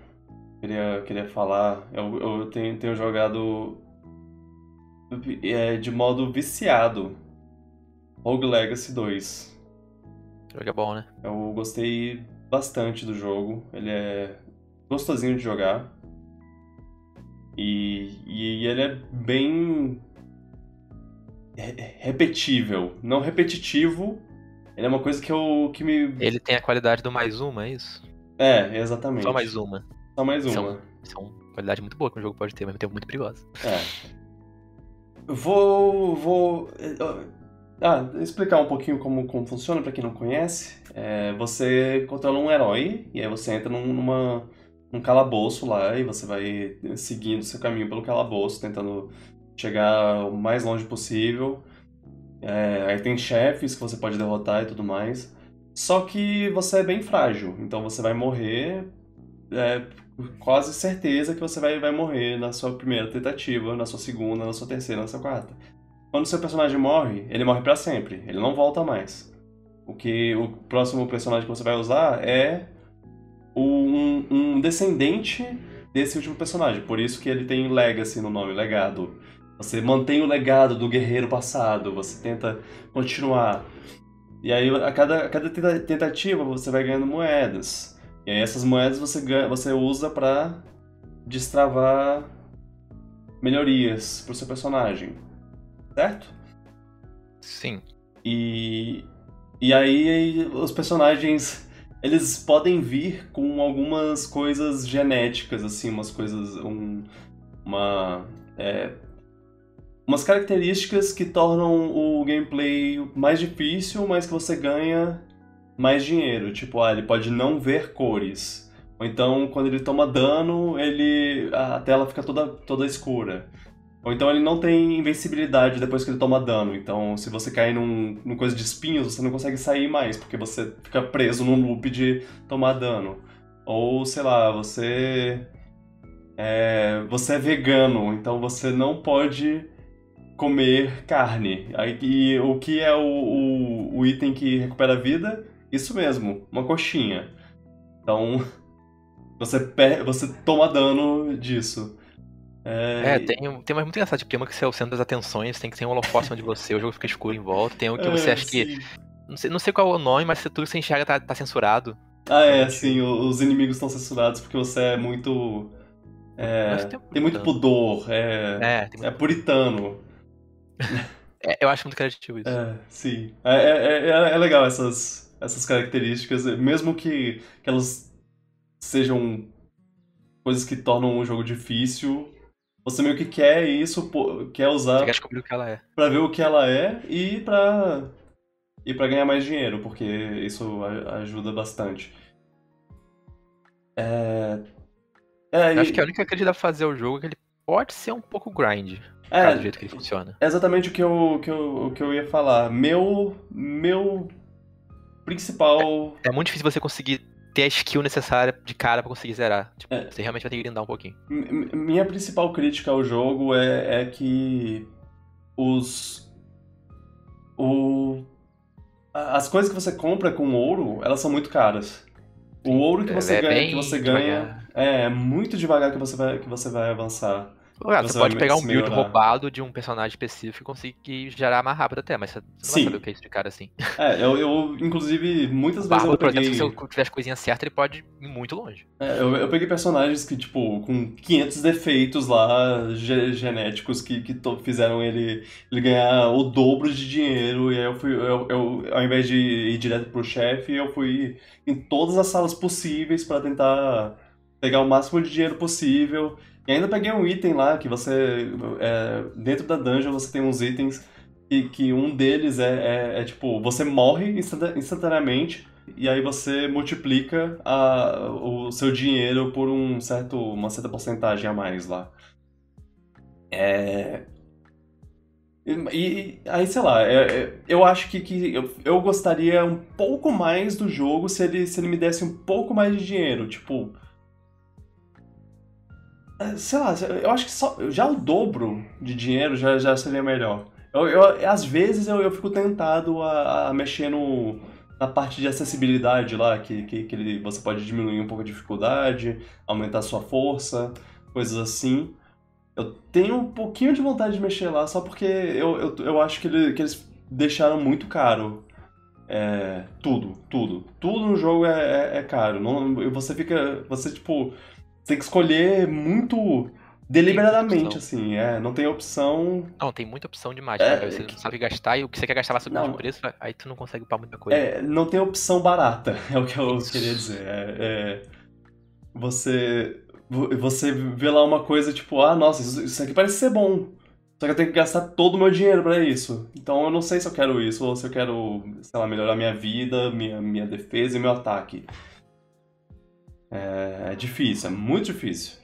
Queria, queria falar. Eu, eu tenho, tenho jogado. é, de modo viciado. Rogue Legacy 2. O jogo é bom, né? Eu gostei bastante do jogo. Ele é gostosinho de jogar. E, e ele é bem repetível. Não repetitivo. Ele é uma coisa que eu que me. Ele tem a qualidade do mais uma, é isso? É, exatamente. Só mais uma. Só mais uma. Isso é, um, isso é uma qualidade muito boa que um jogo pode ter, mas tempo muito perigosa. É. Vou. Vou. Ah, explicar um pouquinho como, como funciona para quem não conhece. É, você controla um herói e aí você entra num, numa, num calabouço lá e você vai seguindo seu caminho pelo calabouço, tentando chegar o mais longe possível. É, aí tem chefes que você pode derrotar e tudo mais. Só que você é bem frágil, então você vai morrer. É, quase certeza que você vai, vai morrer na sua primeira tentativa, na sua segunda, na sua terceira, na sua quarta. Quando seu personagem morre, ele morre para sempre, ele não volta mais. O que o próximo personagem que você vai usar é um, um descendente desse último personagem, por isso que ele tem legacy no nome, legado. Você mantém o legado do guerreiro passado, você tenta continuar. E aí, a cada, a cada tentativa, você vai ganhando moedas. E aí, essas moedas você, ganha, você usa para destravar melhorias pro seu personagem. Certo? Sim. E, e aí, os personagens eles podem vir com algumas coisas genéticas, assim, umas coisas. Um, uma. É, umas características que tornam o gameplay mais difícil, mas que você ganha mais dinheiro. Tipo, ah, ele pode não ver cores. Ou então, quando ele toma dano, ele a tela fica toda, toda escura. Ou então ele não tem invencibilidade depois que ele toma dano. Então, se você cair num, num coisa de espinhos, você não consegue sair mais, porque você fica preso num loop de tomar dano. Ou, sei lá, você. É, você é vegano, então você não pode comer carne. E o que é o, o, o item que recupera a vida? Isso mesmo, uma coxinha. Então, <laughs> você, per você toma dano disso. É, é tem, tem uma muito engraçado, tipo, tem uma que você é o centro das atenções, tem que ter um holofote de você, o jogo fica escuro em volta, tem um que você é, acha sim. que. Não sei, não sei qual é o nome, mas tudo que você enxerga tá, tá censurado. Ah, é, sim, os inimigos estão censurados porque você é muito. É, tem, tem, muito pudor, é, é, muito... é puritano. É, eu acho muito criativo isso. É, sim. É, é, é, é, legal essas, essas características, mesmo que, que elas sejam coisas que tornam um jogo difícil, você meio que quer isso, quer usar. Você quer descobrir o que ela é. Pra ver o que ela é e pra. E pra ganhar mais dinheiro, porque isso ajuda bastante. É. é e... Acho que a única coisa que dá pra fazer o jogo é que ele pode ser um pouco grind. É, do jeito que ele funciona. É exatamente o que eu, que eu, o que eu ia falar. Meu. Meu. Principal. É, é muito difícil você conseguir ter a skill necessária de cara para conseguir zerar. Tipo, é. Você realmente vai ter que grindar um pouquinho. M minha principal crítica ao jogo é, é que os. O. As coisas que você compra com ouro, elas são muito caras. O ouro que você é ganha, que você ganha é muito devagar que você vai, que você vai avançar. Ué, você, você pode pegar um build melhorar. roubado de um personagem específico e conseguir gerar mais rápido até, mas você não Sim. vai saber o que é isso de cara assim. <laughs> É, eu, eu inclusive, muitas vezes eu peguei... por exemplo, se eu tiver as coisinhas certas, ele pode ir muito longe. É, eu, eu peguei personagens que, tipo, com 500 defeitos lá, ge genéticos, que, que fizeram ele, ele ganhar o dobro de dinheiro, e aí eu fui, eu, eu, ao invés de ir direto pro chefe, eu fui em todas as salas possíveis para tentar pegar o máximo de dinheiro possível, e ainda peguei um item lá que você. É, dentro da dungeon você tem uns itens e que um deles é, é, é tipo, você morre instantaneamente e aí você multiplica a, o seu dinheiro por um certo, uma certa porcentagem a mais lá. É. E, aí, sei lá, é, é, eu acho que, que eu, eu gostaria um pouco mais do jogo se ele, se ele me desse um pouco mais de dinheiro. Tipo, sei lá, eu acho que só, já o dobro de dinheiro já, já seria melhor. Eu, eu às vezes eu, eu fico tentado a, a, mexer no, na parte de acessibilidade lá, que, que, que ele, você pode diminuir um pouco a dificuldade, aumentar a sua força, coisas assim. Eu tenho um pouquinho de vontade de mexer lá, só porque eu, eu, eu acho que, ele, que eles deixaram muito caro. É, tudo, tudo. Tudo no jogo é, é, é caro. Não, você fica. Você, tipo tem que escolher muito Deliberadamente, assim, é. Não tem opção. Não, tem muita opção demais. É, cara. Você que- não sabe gastar e o que você quer gastar vai subir Não. preço, aí tu não consegue upar muita coisa. É, não tem opção barata, <laughs> é o que eu Isso. queria dizer. É, é, você, vo- você vê lá uma coisa tipo, ah, nossa, isso, isso aqui parece ser bom. Só que eu tenho que gastar todo o meu dinheiro pra isso. Então eu não sei se eu quero isso ou se eu quero, sei lá, melhorar minha vida, minha, minha defesa e meu ataque. É, é difícil, é muito difícil.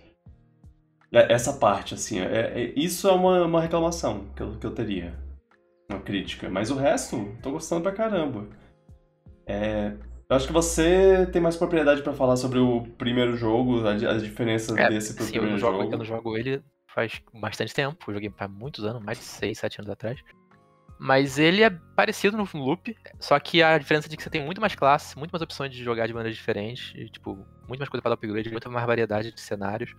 É- Essa parte, assim, é- é- isso é uma, uma reclamação que eu, que eu teria. Uma crítica. Mas o resto, tô gostando pra caramba. É, eu acho que você tem mais propriedade pra falar sobre o primeiro jogo, as diferenças É, desse pro sim, eu primeiro não, jogo, jogo. eu não jogo ele faz bastante tempo. Eu joguei faz muitos anos, mais de 6, 7 anos atrás. Mas ele é parecido no loop, só que a diferença é de que você tem muito mais classes, muito mais opções de jogar de maneiras diferentes, e, tipo, muito mais coisa para dar upgrade, muita mais variedade de cenários.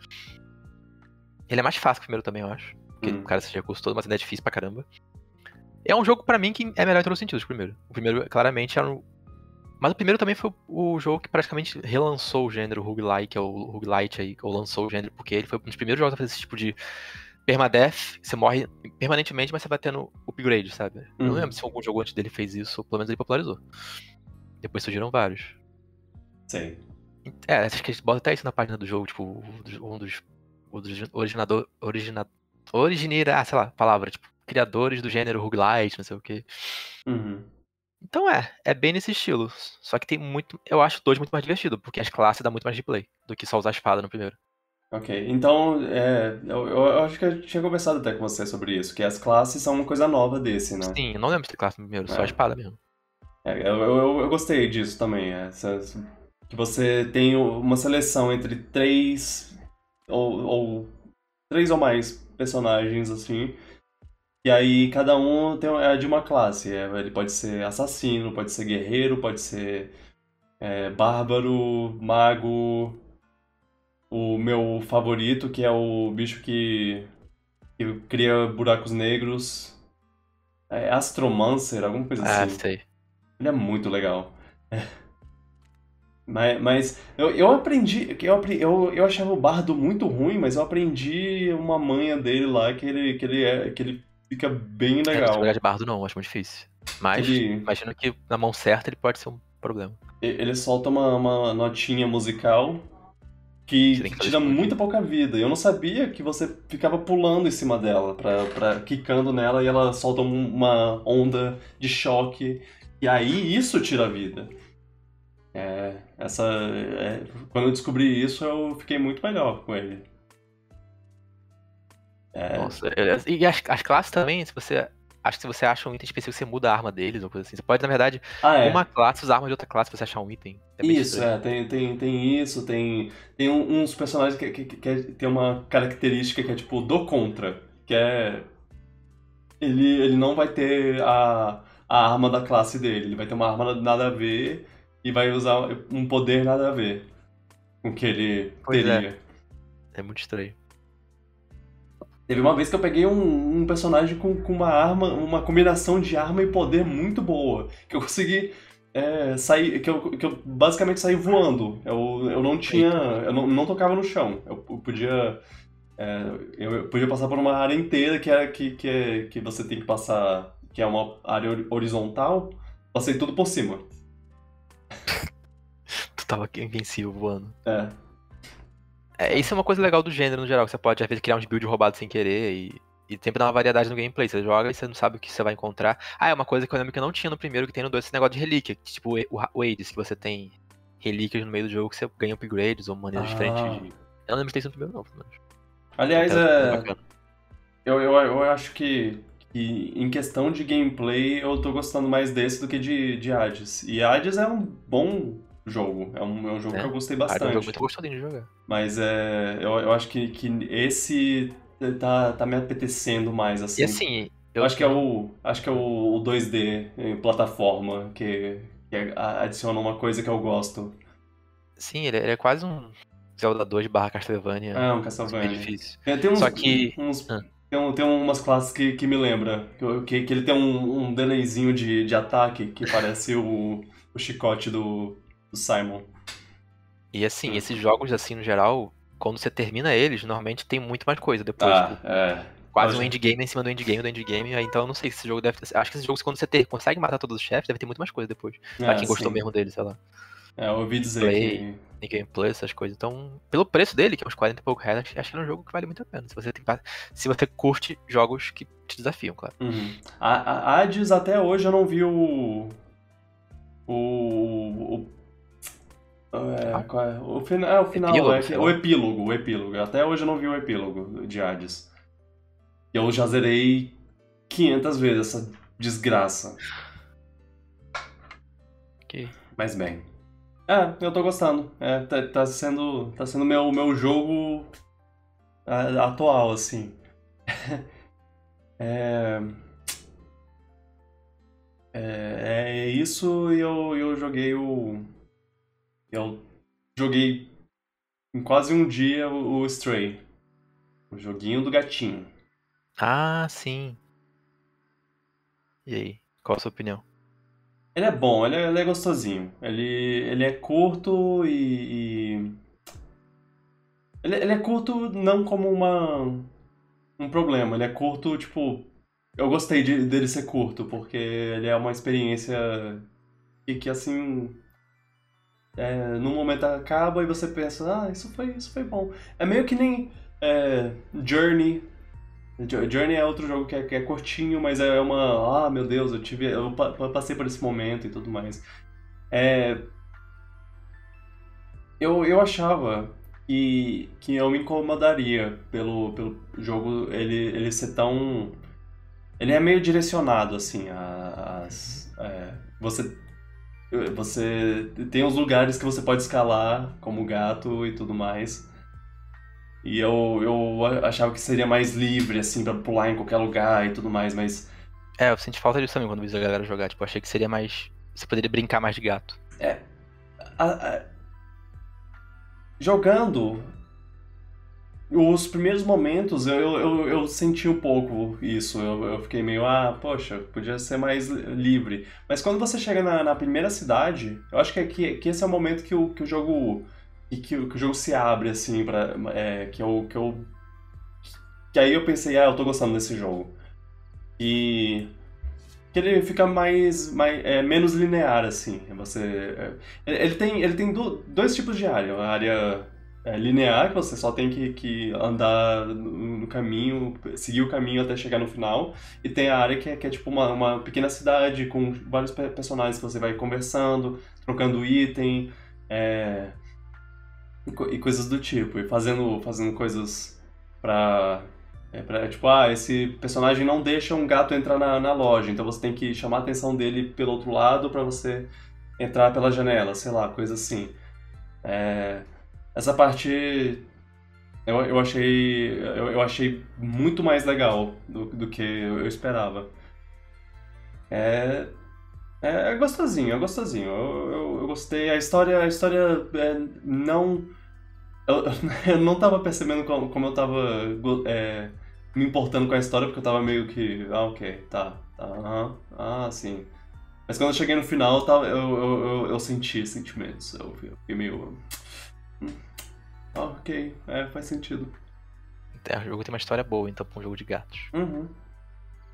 Ele é mais fácil que o primeiro também, eu acho. Porque Hum. o cara esse recurso todo, mas ainda é difícil pra caramba. É um jogo pra mim que é melhor em todos os sentidos, o primeiro. O primeiro, claramente, era um... Mas o primeiro também foi o jogo que praticamente relançou o gênero roguelike, ou roguelite aí, ou lançou o gênero, porque ele foi um dos primeiros jogos a fazer esse tipo de permadeath, você morre permanentemente, mas você vai tendo upgrade, sabe? Eu não Uhum. lembro se algum jogo antes dele fez isso, ou pelo menos ele popularizou. Depois surgiram vários. Sei. É, acho que eles botam até isso na página do jogo, tipo, um dos, um dos originador, origina, origineira, ah, sei lá, palavra, tipo, criadores do gênero roguelite, não sei o que. Uhum. Então é, é bem nesse estilo. Só que tem muito, eu acho o dois muito mais divertido, porque as classes dá muito mais replay do que só usar a espada no primeiro. Ok, então, é, eu, eu- acho que eu tinha conversado até com você sobre isso, que as classes são uma coisa nova desse, né? Sim, eu não lembro de ter classe no primeiro, só É. a espada mesmo. É, eu, eu, eu gostei disso também, é, essa- que você tem uma seleção entre três ou, ou três ou mais personagens, assim, e aí cada um tem, é de uma classe, é, ele pode ser assassino, pode ser guerreiro, pode ser é, bárbaro, mago, o meu favorito, que é o bicho que, que cria buracos negros, é Astromancer, alguma coisa Ah, assim. sei. Ele é muito legal. <laughs> Mas, mas eu, eu aprendi. Eu, eu, eu achava o bardo muito ruim, mas eu aprendi uma manha dele lá que ele, que ele, é, que ele fica bem não sei legal. jogar de bardo não, acho muito difícil. Mas Ele- imagino que na mão certa ele pode ser um problema. Ele solta uma, uma notinha musical que, que tira muita pouca vida. Eu não sabia que você ficava pulando em cima dela, pra, pra, quicando nela e ela solta um- uma onda de choque. E aí isso tira a vida. É, essa, é, quando eu descobri isso, eu fiquei muito melhor com ele. É, Nossa, é- e as, as classes também, se você. Acho que se você acha um item específico, você muda a arma deles ou coisa assim. Você pode, na verdade, ah, é. uma classe usar arma de outra classe pra você achar um item. É Isso, estranho. é, tem, tem, tem isso, tem, tem uns personagens que, que, que, que é- tem uma característica que é tipo do contra, que é ele, ele não vai ter a, a arma da classe dele, ele vai ter uma arma nada a ver e vai usar um poder nada a ver com o que ele Pois é. teria. É muito estranho. Teve uma vez que eu peguei um, um personagem com, com uma arma, uma combinação de arma e poder muito boa. Que eu consegui é, sair. Que eu, que eu basicamente saí voando. Eu, eu não tinha. Eu não, não tocava no chão. Eu, podia. é, eu podia passar por uma área inteira que é que, que, é, que você tem que passar. Que é uma área hori- horizontal. Passei tudo por cima. <laughs> Tu tava invencível voando. É. É, isso é uma coisa legal do gênero no geral, que você pode às vezes criar uns builds roubados sem querer e, e sempre dá uma variedade no gameplay. Você joga e você não sabe o que você vai encontrar. Ah, é uma coisa que eu lembro que eu não tinha no primeiro, que tem no 2, esse negócio de relíquia. que, Tipo o, Hades, que você tem relíquias no meio do jogo que você ganha upgrades ou maneiras Ah. diferentes de. Eu não lembro de ter isso no primeiro, não, pelo menos. Aliás, é. bacana. Eu, eu, eu acho que, que em questão de gameplay eu tô gostando mais desse do que de, de Hades. E Hades é um bom jogo, é um, é um jogo É. que eu gostei Ah, é um bastante. jogo muito gostosinho de jogar. Mas é, eu, eu acho que, que esse tá, tá me apetecendo mais, assim. E assim, eu acho que é o, acho que é o, o 2D em plataforma que, que adiciona uma coisa que eu gosto. Sim, ele, ele é quase um Zelda 2 barra Castlevania. É um bem Castlevania. difícil. É, tem uns, Só que- uns- Ah. tem, um- tem umas classes que, que me lembra. Que, que, que ele tem um, um delayzinho de, de ataque que parece o, o chicote do, do Simon. E assim, Hum. esses jogos, assim, no geral, quando você termina eles, normalmente tem muito mais coisa depois. Ah, tipo, é. quase um Pode- endgame em cima do endgame do endgame. Então eu não sei se esse jogo deve ter. Acho que esse jogo, quando você ter, consegue matar todos os chefes, deve ter muito mais coisa depois. pra É, quem gostou sim. mesmo dele, sei lá. É, eu ouvi dizer Play. que. Gameplay, essas coisas. Então, pelo preço dele, que é uns 40 e pouco reais, acho- acho que é um jogo que vale muito a pena. Se você, tem, se você curte jogos que te desafiam, claro. Uhum. A, a Hades até hoje eu não vi o. O. o é, qual é? O, fina, é, o final, Epílogo, é, o epílogo, o epílogo. Até hoje eu não vi o epílogo de Hades. Eu já zerei 500 vezes essa desgraça. Ok. Mas bem. É, eu tô gostando. É, tá, tá sendo. Tá sendo meu, meu jogo a- atual, assim. <laughs> é, é. É isso e eu, eu joguei o. Eu joguei em quase um dia o, o Stray. O joguinho do gatinho. Ah, sim. E aí? Qual a sua opinião? Ele é bom, ele é, ele é gostosinho. Ele, ele é curto e. e- Ele, ele é curto não como uma, um problema, ele é curto, tipo. Eu gostei de- dele ser curto, porque ele é uma experiência que, que assim. É, num momento acaba e você pensa, ah, isso foi, isso foi bom. É meio que nem é, Journey. Jo- Journey é outro jogo que é, que é curtinho, mas é uma. Ah, meu Deus, eu tive. Eu pa- pa- passei por esse momento e tudo mais. É. Eu, eu achava que, que eu me incomodaria pelo, pelo jogo ele, ele ser tão. Ele é meio direcionado, assim, as. é, você. Você tem os lugares que você pode escalar, como gato e tudo mais. E eu, eu achava que seria mais livre, assim, pra pular em qualquer lugar e tudo mais, mas É, eu senti falta disso também quando vi a galera jogar. Tipo, achei que seria mais. Você poderia brincar mais de gato. a- a- jogando os primeiros momentos eu, eu, eu, senti um pouco isso. Eu, eu fiquei meio, ah, poxa, podia ser mais li- livre. Mas quando você chega na, na primeira cidade, eu acho que, é que, que esse é o momento que o, que o jogo. Que, que, que o jogo se abre, assim, pra, é, que, eu, que eu. Que aí eu pensei, ah, eu tô gostando desse jogo. E. Que ele fica mais. mais é, menos linear, assim. Você. é, ele ele tem, ele tem do- dois tipos de área. A área é, linear, que você só tem que, que andar no, caminho, seguir o caminho até chegar no final. E tem a área que é, que é tipo uma, uma pequena cidade com vários pe- personagens que você vai conversando, trocando item, é, e, e coisas do tipo. E fazendo, fazendo coisas pra. É pra, tipo, ah, esse personagem não deixa um gato entrar na, na loja, então você tem que chamar a atenção dele pelo outro lado pra você entrar pela janela, sei lá, coisa assim. É, essa parte eu, eu achei eu, eu achei muito mais legal do, do que eu esperava. É, é, é gostosinho, é gostosinho. Eu, eu, eu gostei. A história, a história é, não. Eu, <laughs> eu não tava percebendo como, como eu tava é, me importando com a história, porque eu tava meio que. Ah, ok, tá, tá, aham, ah, sim. Mas quando eu cheguei no final, eu, eu, eu, eu senti sentimentos. Eu, eu fiquei meio. Ah, ok, é, faz sentido. É, o jogo tem uma história boa, então, pra um jogo de gatos. Uhum.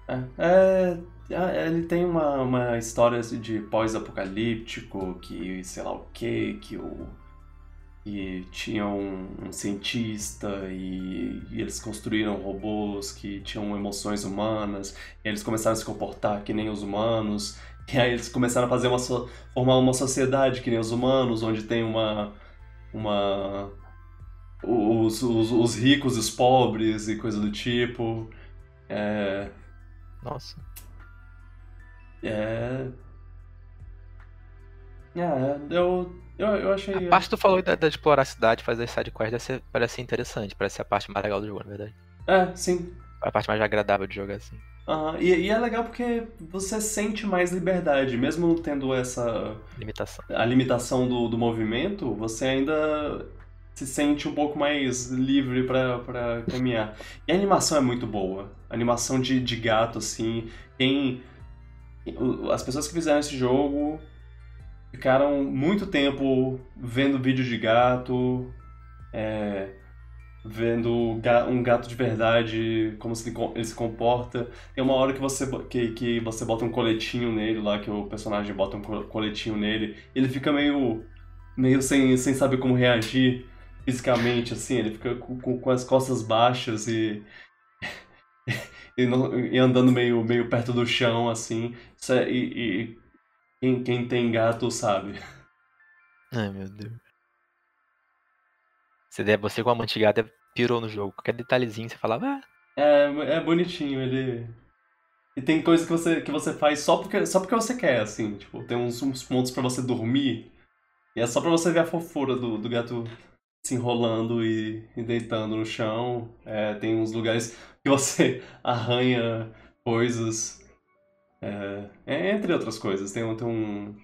É, é, é, ele tem uma, uma história assim de pós-apocalíptico, que sei lá o que, que o. E tinha um, um cientista e, e eles construíram robôs que tinham emoções humanas, e eles começaram a se comportar que nem os humanos, <laughs> e aí eles começaram a fazer uma formar uma sociedade que nem os humanos, onde tem uma uma os, os, os ricos e os pobres e coisa do tipo. É, Nossa. é, é, eu, eu, eu achei. A parte que tu falou da, da explorar a cidade, fazer as sidequests, deve ser- parece ser interessante. Parece ser a parte mais legal do jogo, na verdade. É, sim. A parte mais agradável de jogar assim. Aham, E, e é legal porque você sente mais liberdade, mesmo tendo essa Limitação. a limitação do, do movimento, você ainda se sente um pouco mais livre pra pra caminhar. E a animação é muito boa. A animação de, de gato, assim. Quem. As pessoas que fizeram esse jogo ficaram muito tempo vendo vídeo de gato. é, vendo um gato de verdade, como se ele se comporta. Tem uma hora que você, que, que você bota um coletinho nele lá, que o personagem bota um coletinho nele, ele fica meio, meio sem, sem saber como reagir fisicamente, assim, ele fica com, com as costas baixas e, <laughs> e, e, andando meio, meio perto do chão, assim. É, e, e quem, quem tem gato sabe. Ai, meu Deus. Você, você com a mantigada pirou no jogo. Qualquer detalhezinho você falava, ah. É, é bonitinho, ele. E tem coisa que você, que você faz só porque, só porque você quer, assim. Tipo, tem uns, uns pontos para você dormir. E é só pra você ver a fofura do, do gato se enrolando e, e deitando no chão. É, tem uns lugares <laughs> que você arranha coisas. É, é, entre outras coisas. Tem, tem um,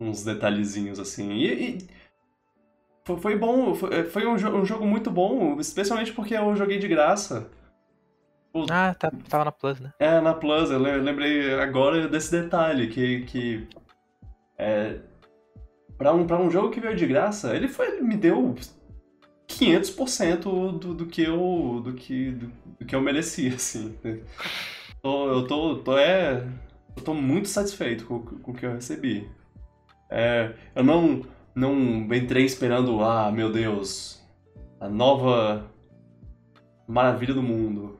uns detalhezinhos assim. E, e foi, bom, foi, foi um, um, jogo muito bom, especialmente porque eu joguei de graça. O, ah, tá, tava na Plus, né? É, na Plus, eu lembrei agora desse detalhe, que. que é, pra, um, pra um jogo que veio de graça, ele foi, me deu 500% do, do que eu do que, do, do que eu merecia, <laughs> assim. Tô, eu tô, tô, é, eu tô muito satisfeito com, com o que eu recebi. É, eu não, não entrei esperando, ah, meu Deus, a nova maravilha do mundo.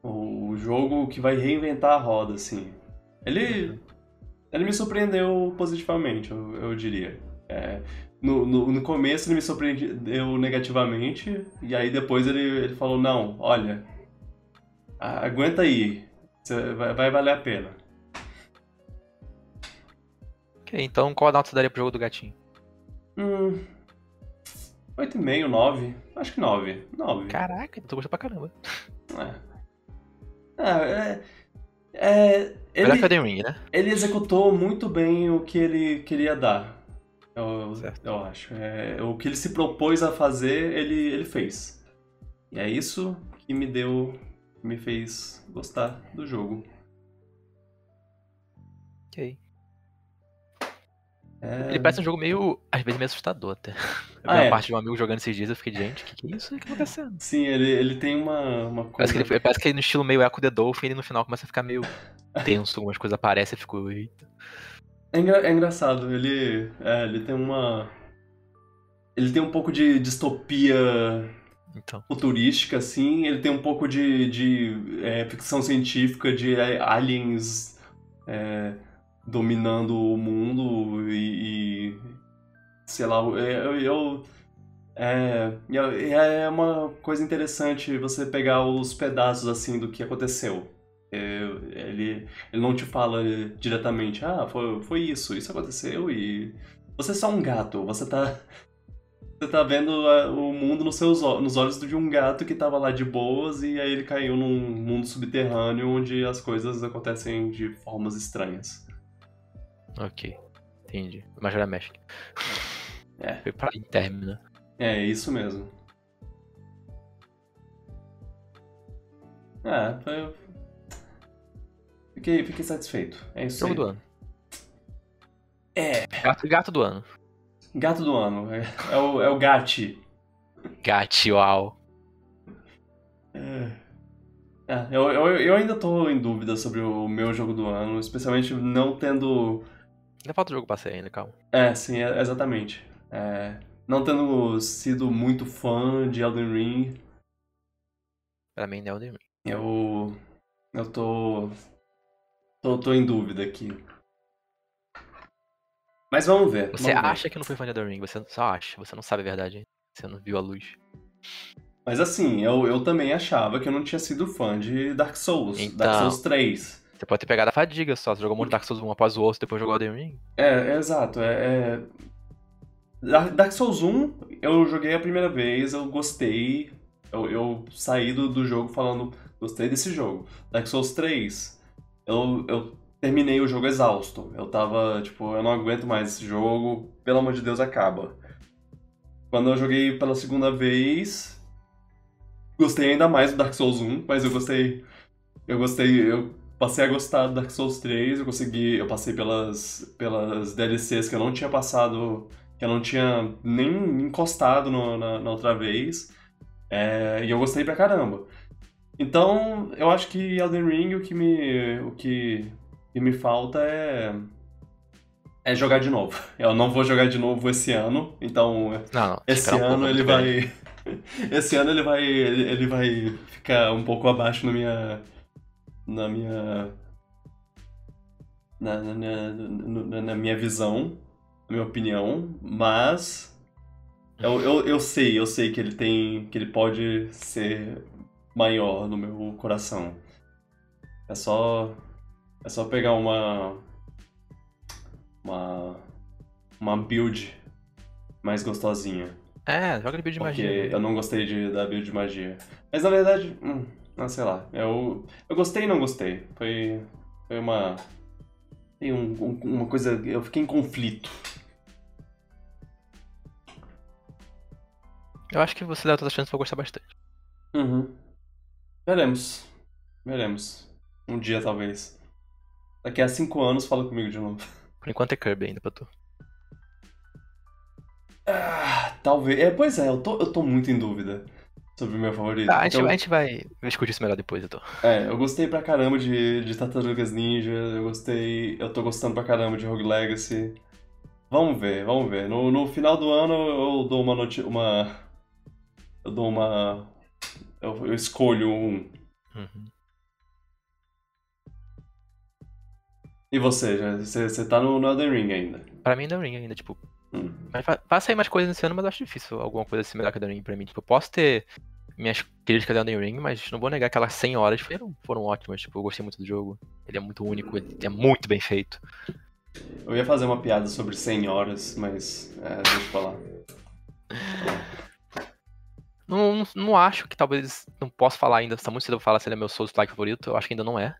O jogo que vai reinventar a roda, assim. Ele, ele me surpreendeu positivamente, eu, eu diria. É, no, no, no, começo ele me surpreendeu negativamente, e aí depois ele, ele falou, não, olha, aguenta aí, vai, vai valer a pena. Ok, então qual a nota você daria pro jogo do gatinho? Hum... 8,5, 9. Acho que 9. 9. Caraca, tu gostou pra caramba. É. É, é, é ele, que Ring, né? Ele executou muito bem o que ele queria dar. Eu, eu acho. É, o que ele se propôs a fazer, ele, ele fez. E é isso que me deu. me fez gostar do jogo. Ok. É... Ele parece um jogo meio. às vezes meio assustador até. Ah, é. parte de um amigo jogando esses dias eu fiquei, gente, o que, que é isso? Que tá acontecendo? Sim, ele, ele tem uma, uma coisa. Parece que, ele, parece que ele no estilo meio Echo the Dolphin, ele no final começa a ficar meio <laughs> tenso, algumas coisas aparecem e ficou. Eita. É, engra, é engraçado, ele, é, ele tem uma. Ele tem um pouco de distopia então. futurística, assim. Ele tem um pouco de, de é, ficção científica, de é, aliens é, dominando o mundo e. e sei lá, eu. eu é, é uma coisa interessante você pegar os pedaços assim do que aconteceu. É, ele, ele não te fala diretamente, ah, foi, foi isso, isso aconteceu e. Você é só um gato, você tá. Você tá vendo o mundo nos, seus, nos olhos de um gato que tava lá de boas e aí ele caiu num mundo subterrâneo onde as coisas acontecem de formas estranhas. Ok, entendi. Majora México. É. Foi pra término. É, isso mesmo. É, foi, Fiquei, fiquei satisfeito. É isso Jogo aí. do ano. É. Gato, gato do ano. Gato do ano. É, é o, é o Gatti. Gatti, uau. É. É, eu, eu, eu ainda tô em dúvida sobre o meu jogo do ano, especialmente não tendo. Ainda falta o jogo passei ainda, calma. É, sim, é, exatamente. É, não tendo sido muito fã de Elden Ring. Pra mim, é Elden Ring. Eu. Eu tô Tô, tô em dúvida aqui. Mas vamos ver. Você vamos acha ver. que não foi fã de Elden Ring, você só acha, você não sabe a verdade, você não viu a luz. Mas assim, eu, eu também achava que eu não tinha sido fã de Dark Souls, então, Dark Souls 3. Você pode ter pegado a fadiga só, você jogou muito Dark Souls 1 após o outro, depois jogou Elden Ring. É, é exato, é, é... Dark Souls 1, eu joguei a primeira vez, eu gostei, eu, eu saí do, do jogo falando, gostei desse jogo. Dark Souls 3, eu, eu terminei o jogo exausto. Eu tava, tipo, eu não aguento mais esse jogo, pelo amor de Deus, acaba. Quando eu joguei pela segunda vez, gostei ainda mais do Dark Souls 1, mas eu gostei. Eu gostei. Eu passei a gostar do Dark Souls 3, eu consegui. Eu passei pelas, pelas DLCs que eu não tinha passado. que eu não tinha nem encostado no, na, na outra vez. É, e eu gostei pra caramba. Então, eu acho que Elden Ring, o que me, o que, que me falta é é jogar de novo. Eu não vou jogar de novo esse ano, então Não, não. esse um ano pouco, ele vai <laughs> esse ano ele vai ele vai ficar um pouco abaixo na minha na minha na, na, na- na- minha visão, na minha opinião, mas eu, eu, eu sei, eu sei que ele tem que ele pode ser maior no meu coração. É só é só pegar uma uma uma build mais gostosinha. É, joga de build de Porque magia. eu não gostei de, da build de magia. Mas na verdade, hum, não sei lá. Eu, eu gostei e não gostei. Foi, foi uma. Tem um, um- uma coisa. Eu fiquei em conflito. Eu acho que você dá todas as chances pra gostar bastante. Uhum. Veremos. Veremos. Um dia talvez. Daqui a cinco anos fala comigo de novo. Por enquanto é Kirby ainda pra tu. Ah, talvez. É, pois é, eu tô, eu tô muito em dúvida sobre o meu favorito. Tá, a gente, Então- a gente vai discutir isso melhor depois, então. É, eu gostei pra caramba de, de Tartarugas Ninja, eu gostei. Eu tô gostando pra caramba de Rogue Legacy. Vamos ver, vamos ver. No, no final do ano eu dou uma noti uma. Eu dou uma. Eu, eu escolho um. Uhum. E você, já, você, você tá no, no Elden Ring ainda. Pra mim, The Ring ainda, tipo. Hum. Mas vai, sair mais coisas nesse ano, mas eu acho difícil alguma coisa assim melhor que The Ring pra mim. Tipo, eu posso ter minhas críticas The Ring, mas não vou negar que aquelas 100 horas foram, foram ótimas. Tipo, eu gostei muito do jogo. Ele é muito único, ele é muito bem feito. Eu ia fazer uma piada sobre 100 horas, mas. É, deixa eu falar. Não, não, não acho que talvez. Não posso falar ainda, tá muito cedo pra falar se ele é meu Souls-like favorito. Eu acho que ainda não é.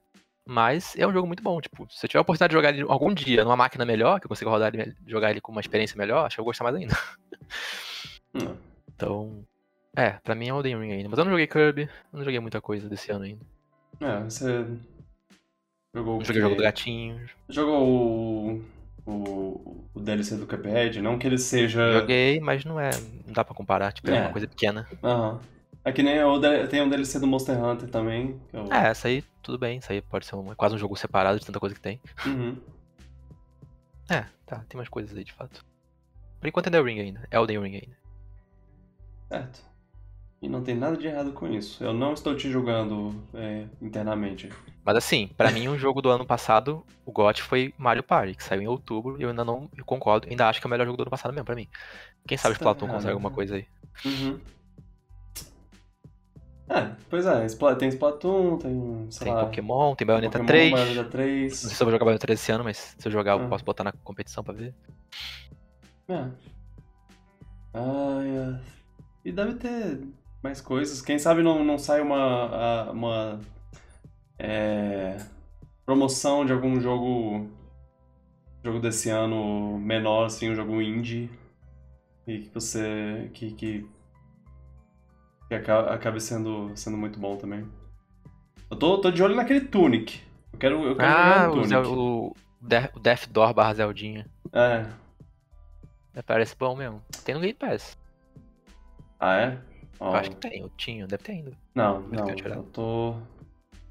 Mas é um jogo muito bom. Tipo, se eu tiver a oportunidade de jogar ele algum dia numa máquina melhor, que eu consiga rodar ele, jogar ele com uma experiência melhor, acho que eu vou gostar mais ainda. <laughs> Hum. Então. É, pra mim é Elden Ring ainda. Mas eu não joguei Kirby, eu não joguei muita coisa desse ano ainda. É, você. Jogou o Não joguei o jogo do gatinho. Jogou o, o, o DLC do Cuphead? Não que ele seja. Joguei, mas não é. Não dá pra comparar, tipo, é, É. uma coisa pequena. Aham. É que nem o, tem um DLC do Monster Hunter também. Eu... É, essa aí, tudo bem. Isso aí pode ser um, quase um jogo separado de tanta coisa que tem. Uhum. É, tá, tem mais coisas aí de fato. Por enquanto é The Ring ainda. É Elden Ring ainda. Certo. E não tem nada de errado com isso. Eu não estou te julgando é, internamente. Mas assim, pra mim, um jogo do ano passado, o GOT foi Mario Party, que saiu em outubro, e eu ainda não eu concordo, ainda acho que é o melhor jogo do ano passado mesmo, pra mim. Quem sabe o errado, consegue alguma coisa aí. Uhum. É, pois é. Tem Splatoon, tem, sei Tem lá... Pokémon, tem Bayonetta Pokémon, 3. Bayonetta Não 3. sei se eu vou jogar Bayonetta 3 esse ano, mas se eu jogar, eu Ah. posso botar na competição pra ver. É. Ai, é. E deve ter mais coisas. Quem sabe não, não sai uma, uma é, promoção de algum jogo jogo desse ano menor, assim, um jogo indie. E que você. que, que, que aca- acabe sendo, sendo muito bom também. Eu tô, tô de olho naquele Tunic. Eu quero, eu quero Ah, jogar o, Zel- o, o Death Door barra Zeldinha. É. É, Parece bom mesmo. Tem no Game Pass. Ah, é? Eu acho que tem, eu tinha, deve ter ainda. Não, não, eu eu tô.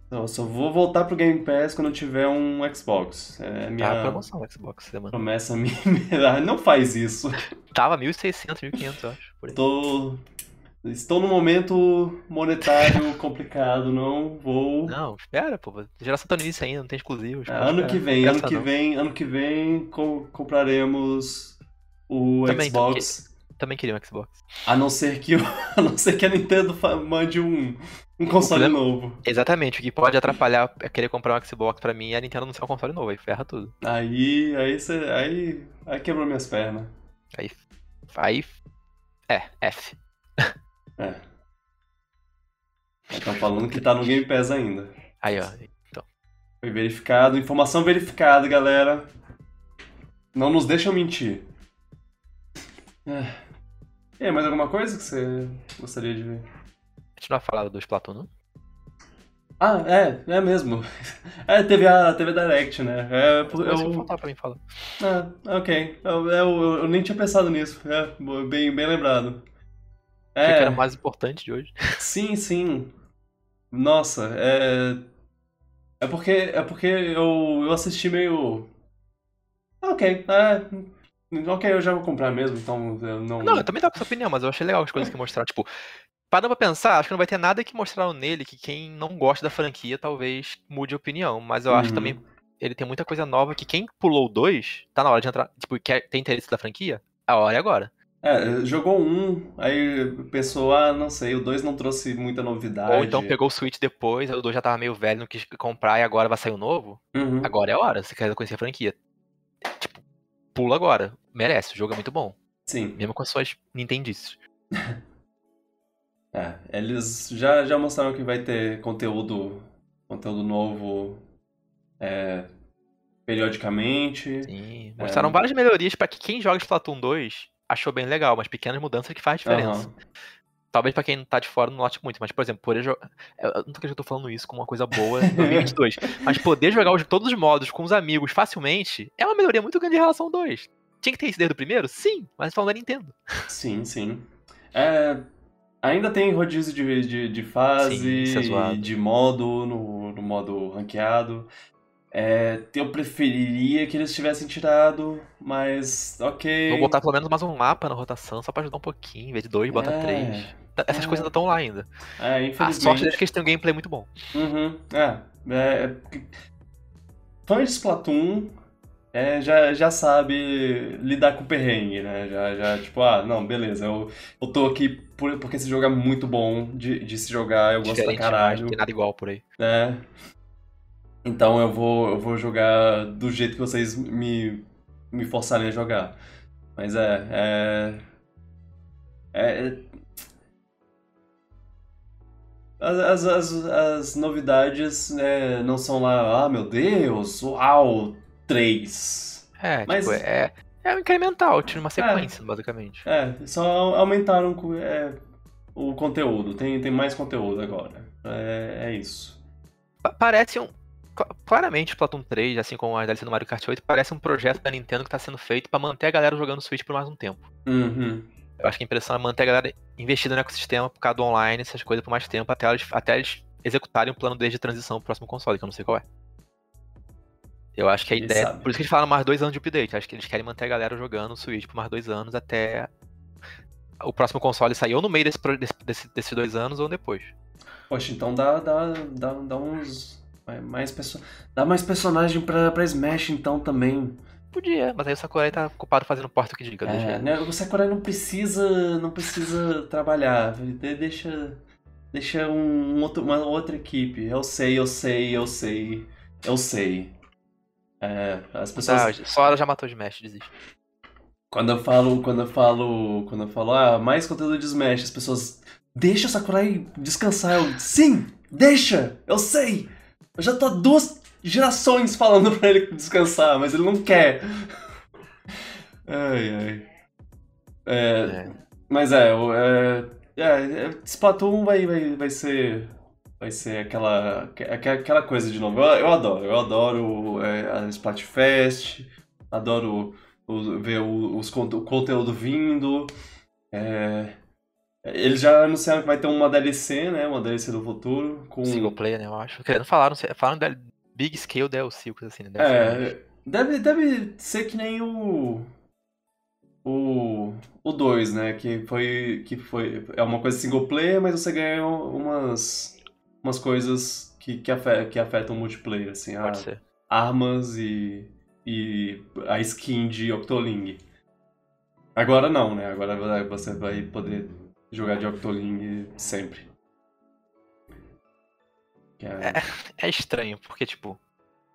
Eu só vou voltar pro Game Pass quando eu tiver um Xbox. É Tá minha a promoção Xbox semana. promessa minha. <laughs> Ah, Não faz isso. Tava 1.600, 1.500, eu acho. Tô. Estou num momento monetário <laughs> complicado, não vou. Não, espera, pô. Geração tá no início ainda, não tem exclusivos. É, pode ano que vem, Não ano que não. vem, ano que vem co- compraremos o Também, Xbox. Também queria um Xbox. A não ser que <laughs> a não ser que a Nintendo mande um, um console problema- novo. Exatamente, o que pode atrapalhar é querer comprar um Xbox pra mim é a Nintendo anunciar um console novo, aí ferra tudo. Aí, aí você, aí, aí quebrou minhas pernas. Aí. Aí. É, F. <laughs> É. Estão falando que tá no Game Pass ainda. Aí, ó. Foi verificado, informação verificada, galera. Não nos deixam mentir. É. E aí, mais alguma coisa que você gostaria de ver? A falar do Splatoon, não? Ah, é, é mesmo. <laughs> É, teve a, a Direct, né? É, Eu... eu, faltar pra mim falar. Ah, ok. Eu, eu, eu nem tinha pensado nisso. É, bem, bem lembrado. Achei que É, era mais importante de hoje. <laughs> sim, sim. Nossa, é. É porque, é porque eu, eu assisti meio. Ah, Ok, é. Ok, eu já vou comprar mesmo, então eu não. Não, eu também tava com essa opinião, mas eu achei legal as coisas que mostraram. Tipo, parando pra pensar, acho que não vai ter nada que mostraram nele que quem não gosta da franquia talvez mude a opinião. Mas eu acho Uhum. também ele tem muita coisa nova que quem pulou 2, tá na hora de entrar. Tipo, quer, tem interesse da franquia? A hora é agora. É, jogou um, aí pensou, ah, não sei, o 2 não trouxe muita novidade. Ou então pegou o Switch depois, o 2 já tava meio velho, não quis comprar e agora vai sair o novo. Uhum. Agora é a hora, você quer conhecer a franquia. Tipo, pula agora. Merece, o jogo é muito bom. Sim. Mesmo com as suas Nintendices. <laughs> É, eles já, já mostraram que vai ter conteúdo, conteúdo novo é, periodicamente. Sim. Mostraram várias melhorias pra que quem joga Splatoon 2 achou bem legal, mas pequenas mudanças que faz diferença. Aham. Talvez pra quem tá de fora não note muito, mas, por exemplo, poder jogar. Eu não tô que eu tô falando isso como uma coisa boa em 2022, <laughs> mas poder jogar os- todos os modos com os amigos facilmente é uma melhoria muito grande em relação ao 2. Tinha que ter isso desde o primeiro? Sim, mas falando da Nintendo. Sim, sim. É, ainda tem rodízio de, de, de fase Sim, é de modo no, no modo ranqueado. É, eu preferiria que eles tivessem tirado, mas ok. Vou botar pelo menos mais um mapa na rotação só pra ajudar um pouquinho, em vez de dois, bota É, três. Essas é. coisas ainda estão lá ainda. É, A infelizmente. sorte deles é que eles têm um gameplay muito bom. Uhum, é, é, é fã de Splatoon é, já, já sabe lidar com perrengue, né? Já, já, tipo, ah, não, beleza, eu, eu tô aqui por- porque esse jogo é muito bom de, de se jogar, eu gosto pra Diferente demais, caralho, não tem nada igual por aí. né? Então eu vou, eu vou jogar do jeito que vocês me, me forçarem a jogar. Mas é, é, é, As, as, as, as novidades né, não são lá, ah meu Deus, uau, 3. É, Mas- tipo, é, é um incremental, tira uma sequência, basicamente. É, só aumentaram é, o conteúdo, tem, tem mais conteúdo agora. É, é isso. Pa- Parece um. Cla- Claramente, Splatoon 3, assim como a DLC do Mario Kart 8, parece um projeto da Nintendo que tá sendo feito pra manter a galera jogando Switch por mais um tempo. Uhum. Eu acho que a impressão é manter a galera investida no ecossistema por causa do online, essas coisas por mais tempo, até eles, até eles executarem o plano deles de transição pro próximo console, que eu não sei qual é. Eu acho que a ideia. Por isso que eles falaram mais dois anos de update. Acho que eles querem manter a galera jogando o Switch por mais dois anos até o próximo console sair ou no meio desse, desse- desses dois anos ou depois. Poxa, então dá, dá, dá, dá uns. Mais perso... Dá mais personagem pra, pra Smash então também. Podia, mas aí o Sakurai tá ocupado fazendo porta que diga. É, né, o Sakurai não precisa, não precisa trabalhar. De- Deixa, deixa um, um outro, uma outra equipe. Eu sei, eu sei, eu sei, eu sei. É, as pessoas. Tá, só ela já matou de Smash, desiste. Quando eu falo, quando eu falo, quando eu falo, ah, mais conteúdo de Smash, as pessoas deixa o Sakurai descansar. Eu, sim, deixa, eu sei. Eu já tô há duas gerações falando pra ele descansar, mas ele não quer. Ai, ai. É, É. mas é, o- é, é, é, Splatoon vai, vai, vai ser. Vai ser aquela, aquela aquela coisa de novo. Eu, eu adoro, eu adoro é, a Splatfest, adoro o- ver o, os, o conteúdo vindo. É, eles já anunciaram que vai ter uma DLC, né? Uma DLC do futuro. Com, Single player, né, eu acho. Querendo falar, não sei, falaram da Big Scale DLC, coisa assim, né? Grande. É, deve, deve ser que nem o. O. O 2, né? Que foi. Que foi. É uma coisa single player, mas você ganha umas. Umas coisas que, que, afetam, que afetam o multiplayer, assim. a- Pode ser. armas e. E a skin de Octoling. Agora não, né? Agora você vai poder jogar de Octoling sempre. Que é- É estranho, porque, tipo,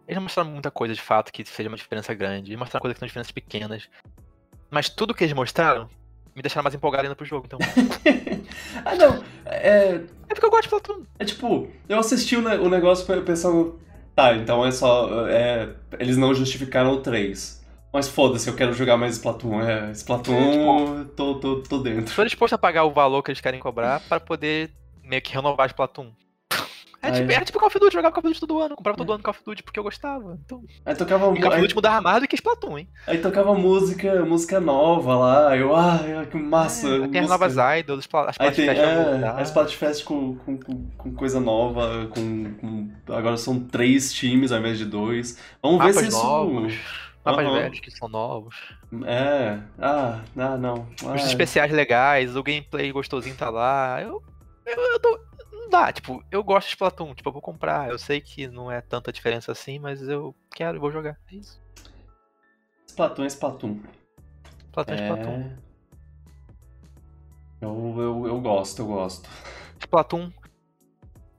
eles não mostraram muita coisa de fato que seja uma diferença grande. Eles mostraram coisas que são diferenças pequenas. Mas tudo que eles mostraram me deixaram mais empolgado ainda pro jogo, então. <laughs> ah, não. É, É porque eu gosto de Splatoon. É tipo, eu assisti o, ne- o negócio pe- pensando, tá, então é só. É, eles não justificaram o 3. Mas foda-se, eu quero jogar mais Splatoon. É, Splatoon, tô, tô, tô dentro. Tô disposto a pagar o valor que eles querem cobrar pra poder meio que renovar Splatoon. <laughs> É tipo, Aí- era tipo Call of Duty, jogava Call of Duty todo ano, comprava todo É. ano Call of Duty porque eu gostava. Então, Aí tocava, e Call of aí, Duty mudava mais do que Splatoon, hein? aí tocava música, música nova lá. Eu, ah, que massa. É, aí tem as novas idols, as Aí Splatfest é, a Splatfest com, com, com, com coisa nova, com, com- Agora são três times ao invés de dois. Vamos ver Mapas se isso. novos, mapas Aham. velhos que são novos. É. Ah, ah não. Os Ah, especiais legais, o gameplay gostosinho tá lá. Eu. Eu, eu tô. Não dá, tipo, eu gosto de Splatoon, tipo, eu vou comprar. Eu sei que não é tanta diferença assim, mas eu quero e vou jogar. É isso. Splatoon é Splatoon. Splatoon é Splatoon. É. Eu, eu, eu gosto, eu gosto. Splatoon.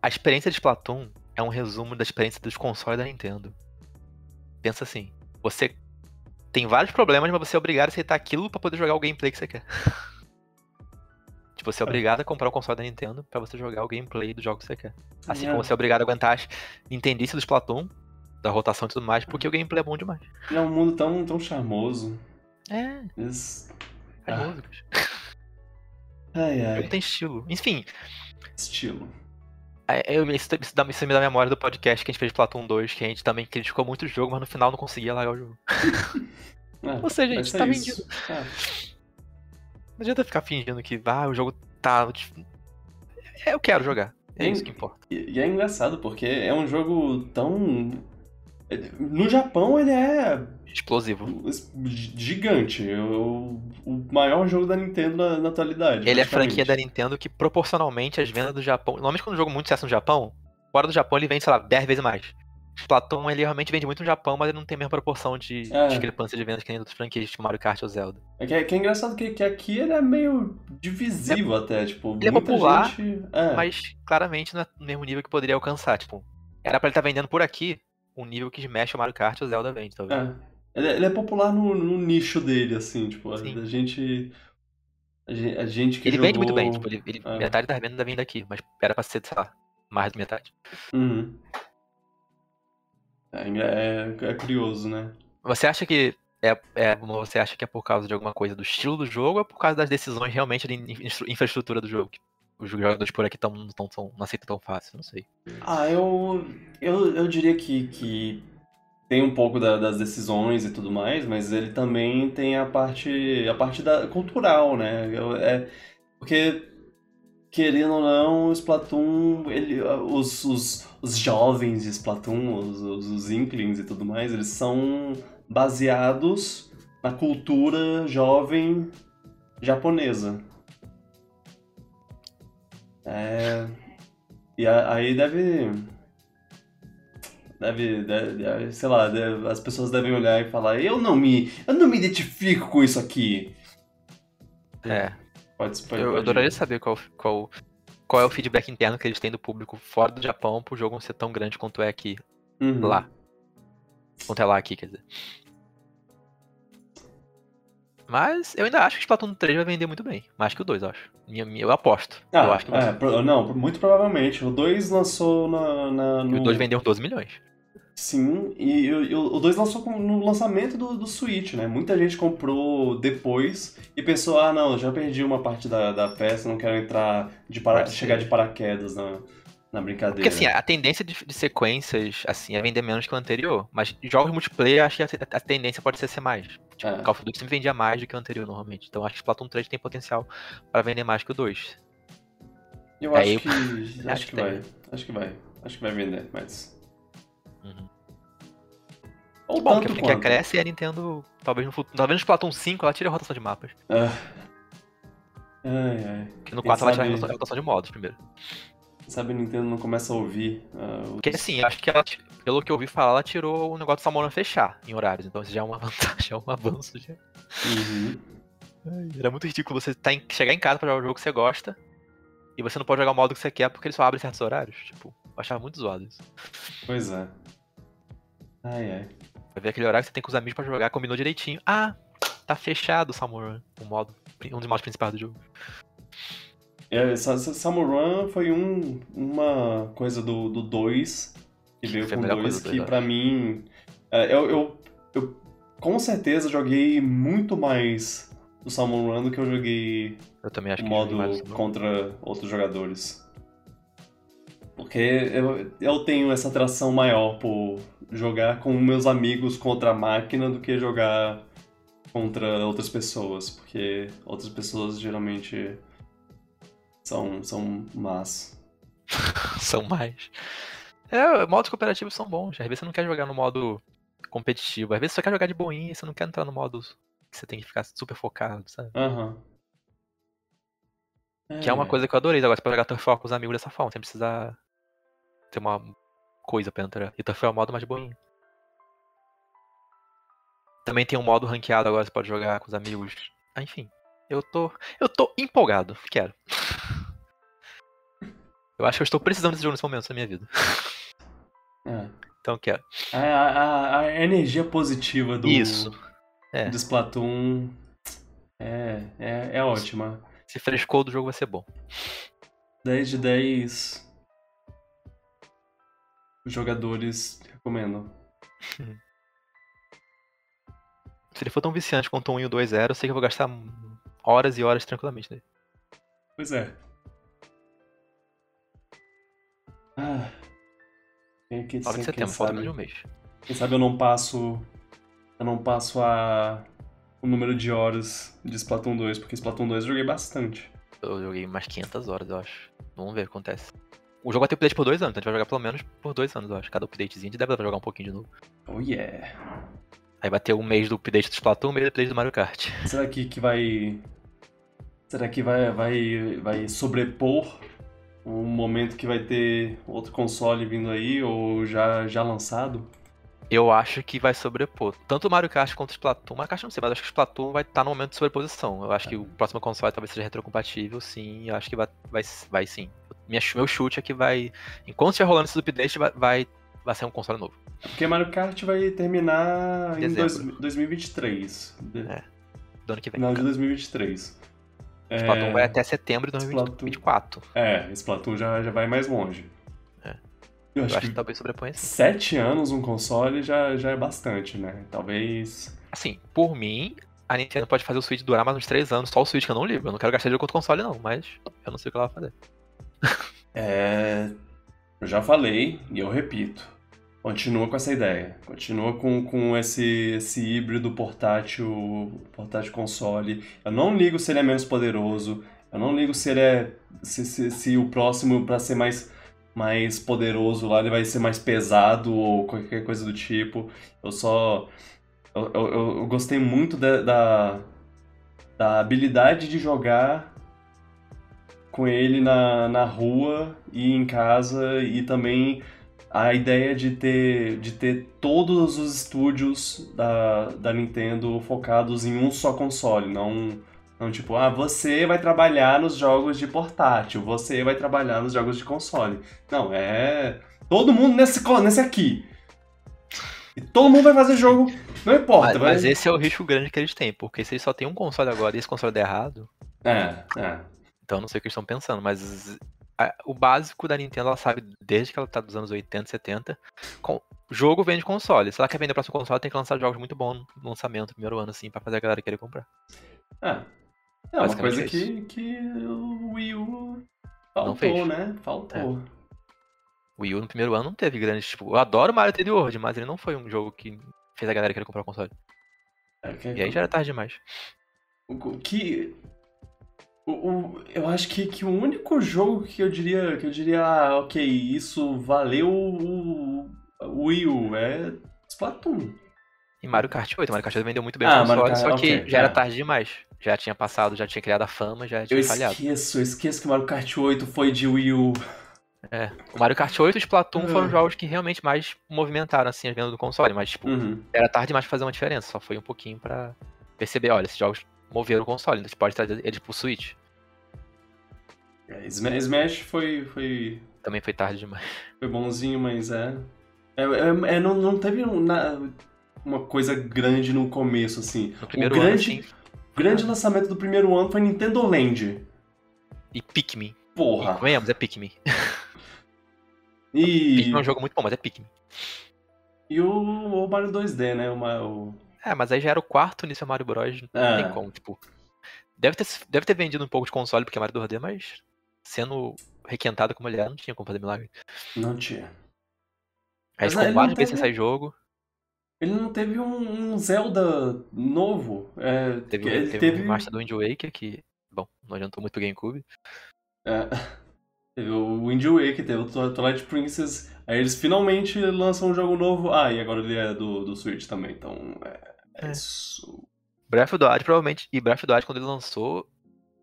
A experiência de Splatoon é um resumo da experiência dos consoles da Nintendo. Pensa assim, você tem vários problemas, mas você é obrigado a aceitar aquilo pra poder jogar o gameplay que você quer. <laughs> tipo, você é obrigado a comprar o console da Nintendo pra você jogar o gameplay do jogo que você quer. Assim É. como você é obrigado a aguentar as Nintendice do Splatoon, da rotação e tudo mais, porque o gameplay é bom demais. É um mundo tão, tão charmoso. É, as Ah. músicas. Ai, O jogo ai. tem estilo. Enfim, Estilo. É, Eu, isso, dá, isso me dá memória do podcast que a gente fez de Platão 2, que a gente também criticou muito o jogo, mas no final não conseguia largar o jogo. <laughs> É, Ou seja, gente, tá isso. vendido. É. Não adianta ficar fingindo que ah, o jogo tá. É, eu quero jogar. É isso que importa. E, e é engraçado, porque é um jogo tão. No Japão ele é Explosivo. gigante. O, o maior jogo da Nintendo na, na atualidade. Ele é a franquia da Nintendo que proporcionalmente as vendas do Japão. Normalmente quando o jogo muito sucesso no Japão, fora do Japão ele vende, sei lá, 10 vezes mais. Splatoon ele realmente vende muito no Japão, mas ele não tem a mesma proporção de É. discrepância de vendas que nem outras franquias, tipo Mario Kart ou Zelda. É que, é que é engraçado que, que aqui ele é meio divisivo até, tipo, ele é popular, gente... É, Mas claramente não é no mesmo nível que poderia alcançar. Tipo, era pra ele estar vendendo por aqui o nível que Smash ou Mario Kart ou Zelda vende, talvez. é. Ele, é- ele é popular no, no nicho dele, assim, tipo, a, Sim. a gente... A gente, a gente que Ele jogou... vende muito bem, tipo, ele, ele- É. metade das vendas vem daqui, mas era pra ser, sei lá, mais da metade. Uhum. É, é, é curioso, né? Você acha que é, é, você acha que é por causa de alguma coisa do estilo do jogo ou é por causa das decisões realmente de infra- infraestrutura do jogo? Os jogadores por aqui tão, tão, tão- não aceitam tão fácil, não sei. Ah, eu, eu, eu diria que, que tem um pouco da- das decisões e tudo mais, mas ele também tem a parte, a parte da, cultural, né? É, porque, querendo ou não, o Splatoon, ele, os, os, os jovens de Splatoon, os, os, os Inklings e tudo mais, eles são baseados na cultura jovem japonesa. É, e a- aí deve. Deve, deve- sei lá, deve- as pessoas devem olhar e falar, eu não me. Eu não me identifico com isso aqui. É, Pode, pode, eu, pode- adoraria saber qual, qual, qual é o feedback interno que eles têm do público fora do Japão pro jogo não ser tão grande quanto é aqui, Uhum. lá. Quanto é lá aqui, quer dizer. Mas eu ainda acho que o Splatoon 3 vai vender muito bem. Mais que o 2, eu acho. Eu aposto. Ah, eu acho que é, pro- não, muito provavelmente. O 2 lançou na, na- E no. o 2 vendeu 12 milhões. Sim, e, o- e o 2 lançou no lançamento do, do Switch, né? Muita gente comprou depois e pensou, ah não, já perdi uma parte da, da peça, não quero entrar de para... Chegar de paraquedas na, na brincadeira. Porque assim, a tendência de, de sequências, assim, é vender menos que o anterior. Mas jogos multiplayer, acho que a, a tendência pode ser ser mais. Tipo, É. Call of Duty sempre vendia mais do que o anterior, normalmente. Então acho que Splatoon 3 tem potencial para vender mais que o 2. Eu Aí acho que. <laughs> acho acho que que vai. Acho que vai. Acho que vai vender, mas. Uhum. Ou Bom, que a tanto franquia quanto. cresce e a Nintendo, talvez no futuro. Talvez no Splatoon 5 ela tire a rotação de mapas. Ah. Ai, ai. Porque no Quem 4 ela tira sabe- a rotação de modos primeiro. Sabe a Nintendo não começa a ouvir. ah, os- Porque assim, acho que ela, pelo que eu ouvi falar, ela tirou o negócio do Salmona fechar em horários. Então isso já é uma <laughs> vantagem, é um avanço. Já. Uhum. Era muito ridículo você tá em- chegar em casa pra jogar o jogo que você gosta e você não pode jogar o modo que você quer porque ele só abre certos horários. Tipo, eu achava muito zoado isso. Pois é. Ai, ai. Vai ver aquele horário que você tem com os amigos pra jogar, combinou direitinho. Ah, tá fechado o Salmon o modo, um dos modos principais do jogo. É, Sa- Sa- Samurun foi um, uma coisa do 2 que veio a com melhor dois coisa do que dois, pra mim. é, eu, eu, eu com certeza joguei muito mais do Salmon Run do que eu joguei Eu também acho que modo mais contra outros jogadores. Porque eu, eu tenho essa atração maior por jogar com meus amigos contra a máquina do que jogar contra outras pessoas. Porque outras pessoas geralmente são, são más. <laughs> são mais. É, modos cooperativos são bons. Às vezes você não quer jogar no modo competitivo. Às vezes você quer jogar de boinha e você não quer entrar no modo que você tem que ficar super focado, sabe? Aham. Que é uma coisa que eu adorei. Agora você pode jogar Turfwall com os amigos dessa forma, sem precisar ter uma coisa pra entrar. E Turfwall é o modo mais boinho. Também tem um modo ranqueado agora, você pode jogar com os amigos. Ah, enfim. Eu tô. Eu tô empolgado. Quero. <laughs> Eu acho que eu estou precisando desse jogo nesse momento da minha vida. É. Então quero. A, a, a energia positiva do, Isso. É. do Splatoon é, é, é ótima. Se frescou do jogo vai ser bom. 10 de 10 jogadores recomendo. <laughs> Se ele for tão viciante quanto um e o 2-0, eu sei que eu vou gastar horas e horas tranquilamente nele. Pois é. Ah. Tem Fala de quem setembro, falta sabe- de um mês. Quem sabe eu não passo. Eu não passo a. o número de horas de Splatoon 2, porque Splatoon 2 eu joguei bastante. Eu joguei umas 500 horas, eu acho. Vamos ver o que acontece. O jogo vai ter update por dois anos, então a gente vai jogar pelo menos por dois anos, eu acho. Cada updatezinho, a gente deve pra jogar um pouquinho de novo. Oh yeah. Aí vai ter um mês do update do Splatoon, um mês do update do Mario Kart. Será que, que vai. Será que vai, vai, vai sobrepor um momento que vai ter outro console vindo aí, ou já, já lançado? Eu acho que vai sobrepor. Tanto o Mario Kart quanto o Splatoon. Mario Kart não sei, mas acho que o Splatoon vai estar no momento de sobreposição. Eu acho que o próximo console talvez seja retrocompatível, sim. Eu acho que vai, vai, vai sim. Minha, meu chute é que vai. Enquanto estiver rolando esse update, vai, vai, vai ser um console novo. Porque Mario Kart vai terminar em Dezembro. dois, 2023. De, É. Do ano que vem. Final de 2023. O Splatoon vai até setembro de Splatoon. 2024. É, Splatoon já, já vai mais longe. É. Eu Eu acho, acho que que talvez sobrepõe sim. sete anos um console já, já é bastante, né? Talvez. Assim, por mim, a Nintendo pode fazer o Switch durar mais uns 3 anos, só o Switch que eu não ligo. Eu não quero gastar dinheiro contra o console, não, mas eu não sei o que ela vai fazer. É. Eu já falei e eu repito. Continua com essa ideia. Continua com, com esse, esse híbrido portátil, portátil console. Eu não ligo se ele é menos poderoso. Eu não ligo se ele é. Se, se, se o próximo, pra ser mais, mais poderoso lá, ele vai ser mais pesado ou qualquer coisa do tipo. Eu só. Eu, eu- eu gostei muito da, da, da habilidade de jogar com ele na, na rua e em casa e também a ideia de ter, de ter todos os estúdios da, da Nintendo focados em um só console, não, não tipo, ah, você vai trabalhar nos jogos de portátil, você vai trabalhar nos jogos de console. Não, é todo mundo nesse, nesse aqui. E todo mundo vai fazer jogo, não importa. Mas, vai... mas esse é o risco grande que eles têm, porque se eles só têm um console agora e esse console der errado, É, é. então eu não sei o que eles estão pensando, mas a- o básico da Nintendo, ela sabe desde que ela tá dos anos 80, 70, com, jogo vende console. Se ela quer vender o próximo console, tem que lançar jogos muito bons no lançamento, primeiro ano, assim, pra fazer a galera querer comprar. É. É uma coisa é que, que o Wii U faltou, fez. né? Faltou. O Wii U no primeiro ano não teve grandes, tipo, eu adoro Mario 3D World, mas ele não foi um jogo que fez a galera querer comprar o console. É. E aí já era tarde demais. o que o, o- eu acho que, que o único jogo que eu diria que eu diria, ah, ok, isso valeu o, o Wii U é Splatoon. E Mario Kart 8, Mario Kart 8 vendeu muito bem Ah, o console, Kart, só que ok, já era é. tarde demais. Já tinha passado, já tinha criado a fama, já Eu tinha falhado. esqueço, eu esqueço que Mario Kart 8 foi de Wii U. É. O Mario Kart 8 e o Splatoon Ah. foram jogos que realmente mais movimentaram assim as vendas do console, mas tipo, Uhum. era tarde demais pra fazer uma diferença, só foi um pouquinho pra perceber, olha, esses jogos moveram o console, então a gente pode trazer eles pro Switch. É, Sma- Smash foi, foi Também foi tarde demais. Foi bonzinho, mas é. É, é- é, não, não teve um- na- uma coisa grande no começo, assim. No primeiro o ano, grande, assim, o grande lançamento do primeiro ano foi Nintendo Land. e Pikmin. E, Porra. convenhamos, é Pikmin. E, Pikmin é um jogo muito bom, mas é Pikmin. e o, o Mario 2D, né? O, o- É, mas aí já era o quarto New Super Mario Bros. Não É. tem como, tipo. Deve ter, deve ter vendido um pouco de console porque é Mario 2D, mas sendo requentado como ele é, não tinha como fazer milagre. Não tinha. Aí não meses teve- sem sair jogo. Ele não teve um, um Zelda novo. É, Teve, ele teve, teve, um remaster do Wind Waker que, bom, não adiantou muito pro GameCube. é, <laughs> teve o Wind Waker, teve o Twi- Twilight Princess. Aí eles finalmente lançam um jogo novo. Ah, e agora ele é do, do Switch também. Então, é, é É. isso. Breath of the Wild, provavelmente. E Breath of the Wild, quando ele lançou,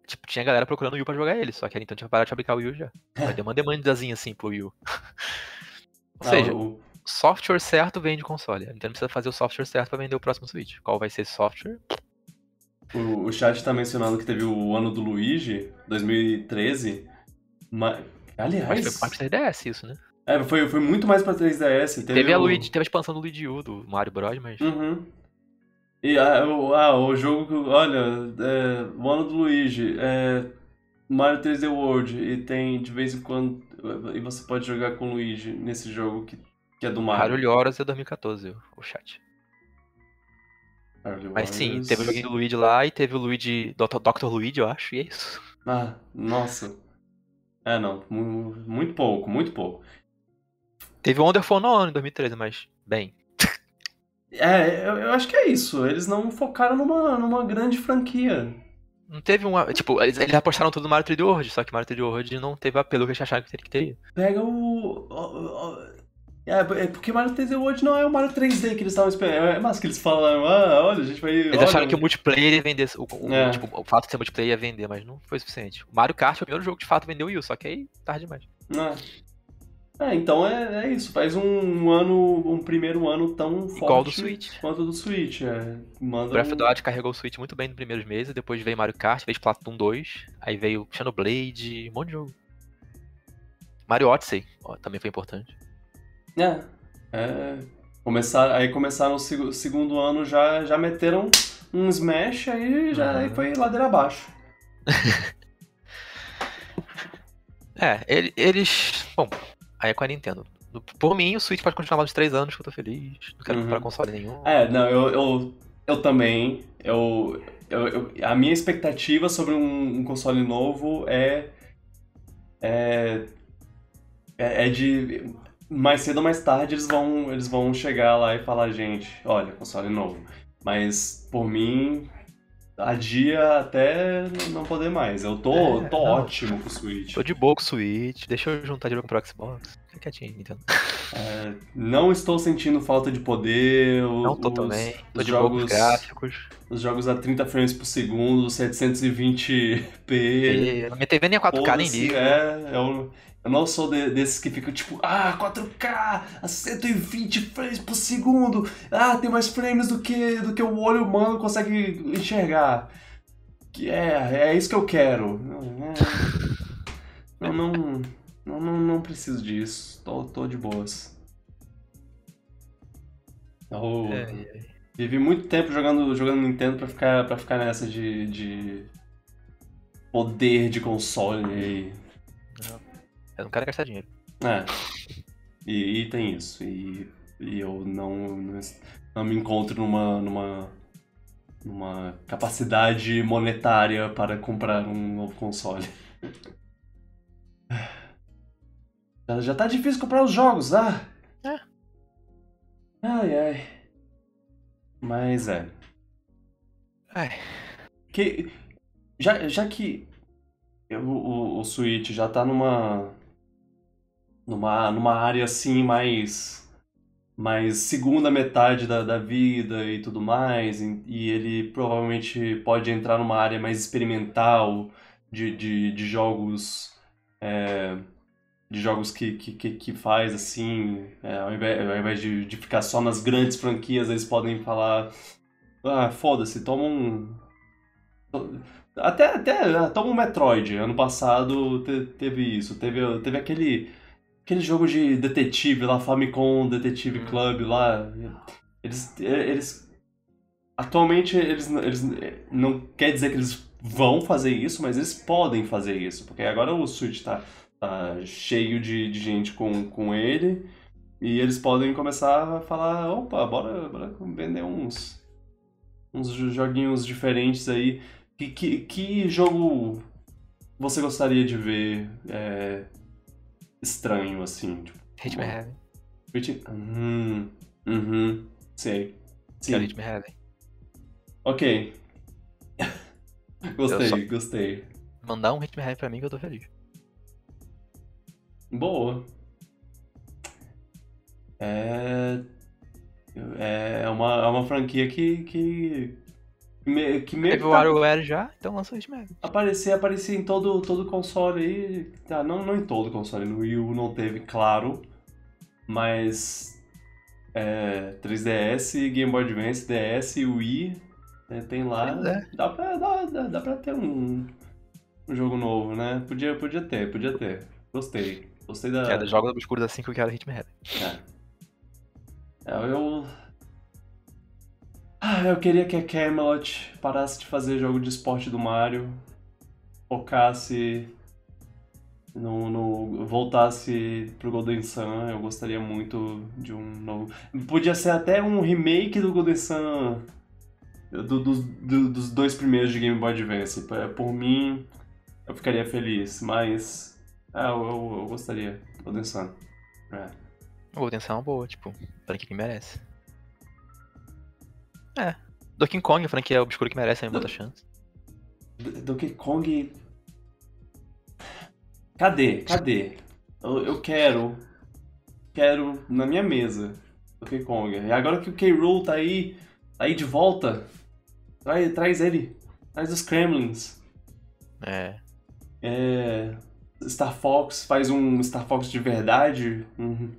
tipo, tinha galera procurando o Wii U pra jogar ele. Só que a Nintendo tinha parado de fabricar o Wii U já. Vai ter uma demandazinha assim pro Wii U. <laughs> Ou Ah, seja, o- software certo vende console. A Nintendo precisa fazer o software certo pra vender o próximo Switch. Qual vai ser esse software? O, o chat tá mencionando que teve o ano do Luigi, 2013. Mas, Mas aliás, foi mais pra 3DS isso, né? é, foi, foi muito mais pra 3DS. Teve, Teve, a o- Luigi, teve a expansão do Luigi U, do Mario Bros, mas. Uhum. E ah, o, ah, o jogo, que- olha, é, o ano do Luigi, é Mario 3D World, e tem de vez em quando, e você pode jogar com o Luigi nesse jogo que, que é do Mario. Mario Lloros é 2014, o, chat. Mas sim, teve o joguinho do Luigi lá e teve o Luigi. Dr. Dr. Luigi, eu acho, e é isso. Ah, nossa. É, não, mu- muito pouco, muito pouco. Teve o Wonderful No em 2013, mas, bem. É, eu, eu acho que é isso, eles não focaram numa, numa grande franquia. Não teve uma. Tipo, eles, eles apostaram tudo no Mario 3D World, só que Mario 3D World não teve o apelo que eles acharam que teria-. Pega o. o- o- É, é porque Mario 3D World não é o Mario 3D que eles estavam esperando. É mais que eles falaram, ah, olha, a gente vai. Eles olha, acharam que o multiplayer ia vender. O, o- É. tipo, o fato de ser multiplayer ia vender, mas não foi suficiente. O Mario Kart foi o primeiro jogo que de fato vendeu o Wii só que aí tarde demais. né? É, então é, é isso. Faz um ano, um primeiro ano tão forte Igual do Switch. quanto o do Switch. É. Manda Breath of the Wild carregou o Switch muito bem nos primeiros meses, depois veio Mario Kart, veio Splatoon 2, aí veio Xenoblade, um monte de jogo. Mario Odyssey, ó, também foi importante. É. é. Começar, aí começaram o seg- segundo ano, já, já meteram um Smash, aí já Uhum. aí foi ladeira abaixo. <laughs> É, ele- eles. Bom, aí é com a Nintendo. Por mim, o Switch pode continuar lá uns 3 anos, que eu tô feliz. Não quero Uhum. comprar console nenhum. É, não, eu, eu, eu também. Eu, eu, eu- a minha expectativa sobre um, um console novo é, é. É é de. Mais cedo ou mais tarde eles vão, eles vão chegar lá e falar, gente, olha, console novo. Mas por mim, adia até não poder mais. Eu tô, É, tô não. ótimo com o Switch. Tô de boa com o Switch, deixa eu juntar dinheiro pro Xbox. Fica quietinho, Nintendo. É, não estou sentindo falta de poder. Não tô os- também. Tô os de boa jogos- gráficos. Os jogos a 30 frames por segundo, 720p. E minha TV nem é 4K, nem liga. É, eu, eu não sou de- desses que ficam tipo, ah, 4K, a 120 frames por segundo, ah, tem mais frames do que, do que o olho humano consegue enxergar. Que é, é isso que eu quero. Não, é- não, não, não, não, não preciso disso, tô, tô de boas. Eu É, é. vivi muito tempo jogando, jogando Nintendo pra ficar, pra ficar nessa de, de poder de console aí. Eu não quero gastar dinheiro. É. E, e tem isso. E, e eu não, não, não me encontro numa, numa, numa capacidade monetária para comprar um novo console. <sighs> Já, já tá difícil comprar os jogos, ah! É. Ai, ai. Mas é. Ai. Que, já, já que o, o, o Switch já tá numa, numa, numa área assim mais mais segunda metade da, da vida e tudo mais, e, e ele provavelmente pode entrar numa área mais experimental de, de, de jogos é, de jogos que, que, que, faz assim, é, ao invés, ao invés de, de ficar só nas grandes franquias, eles podem falar ah, foda-se, toma um até, até ah, toma um Metroid. Ano passado te- teve isso. Teve, teve aquele, aquele jogo de detetive lá, Famicom Detetive Hum. Club lá. Eles, eles atualmente eles, eles não quer dizer que eles vão fazer isso, mas eles podem fazer isso, porque agora o Switch tá, tá cheio de, de gente com, com ele e eles podem começar a falar, opa, bora, bora vender uns uns jo- joguinhos diferentes aí. Que, que, que jogo você gostaria de ver é, estranho, assim? Tipo, Hitman Heaven. Hit- Hum, uhum, sei. Sim, Quero Hitman Heaven. ok. <laughs> gostei, só- gostei. Mandar um Hitman Heaven pra mim que eu tô feliz. Boa. É. É uma, é uma franquia que. que. Me- que meio Teve o tá- WarioWare já, então lança o Hitman Heaven. aparecer, aparecer em todo, todo console aí. Tá, não, não em todo console, no Wii U não teve, claro. Mas. É, 3DS, Game Boy Advance, DS e Wii. né, tem lá. É. Dá, pra, dá, dá, dá pra ter um, um jogo novo, né? Podia, podia ter, podia ter. Gostei. Gostei da. É, dos jogos obscuros assim que eu quero Hitman Heaven. É. É, eu. Ah, eu queria que a Camelot parasse de fazer jogo de esporte do Mario, focasse no, no. voltasse pro Golden Sun. Eu gostaria muito de um novo. Podia ser até um remake do Golden Sun. do- dos- do- dos dois primeiros de Game Boy Advance. Por- mim, eu ficaria feliz, mas. Ah, eu, eu, eu gostaria. Golden Sun. É. O Golden Sun é uma boa, tipo, franquia que merece. É. Donkey Kong, franquia obscura que merece, outra chance. Donkey Kong. Cadê? Cadê? Eu, eu quero. Quero na minha mesa. Donkey Kong. E agora que o K. Rool tá aí. Tá aí de volta. Traz, traz ele. Traz os Kremlins. É. É. Star Fox faz um Star Fox de verdade. Um,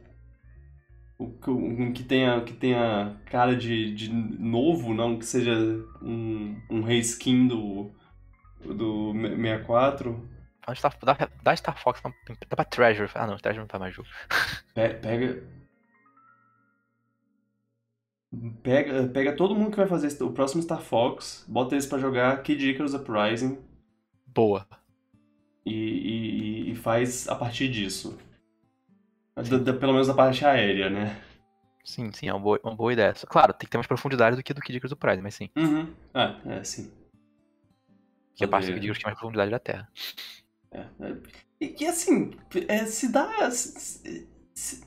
um, um que tenha, que tenha cara de, de novo, não que seja um, um reskin do, do 64. Fala de Star, dá, dá Star Fox, dá dá pra Treasure. Ah não, Treasure não tá mais jogo. Pe- Pega. Pega, pega todo mundo que vai fazer o próximo Star Fox, bota eles pra jogar Kid Icarus Uprising Boa. e, e- e faz a partir disso. Da- da- pelo menos a parte aérea, né? Sim, sim, é uma boa, uma boa ideia. Claro, tem que ter mais profundidade do que do Kid Icarus do Pride, mas sim. Uhum. Ah, é, sim. Que a parte do Kid Icarus tem mais profundidade da Terra. É, é. E que assim, é, se dá. Se, se-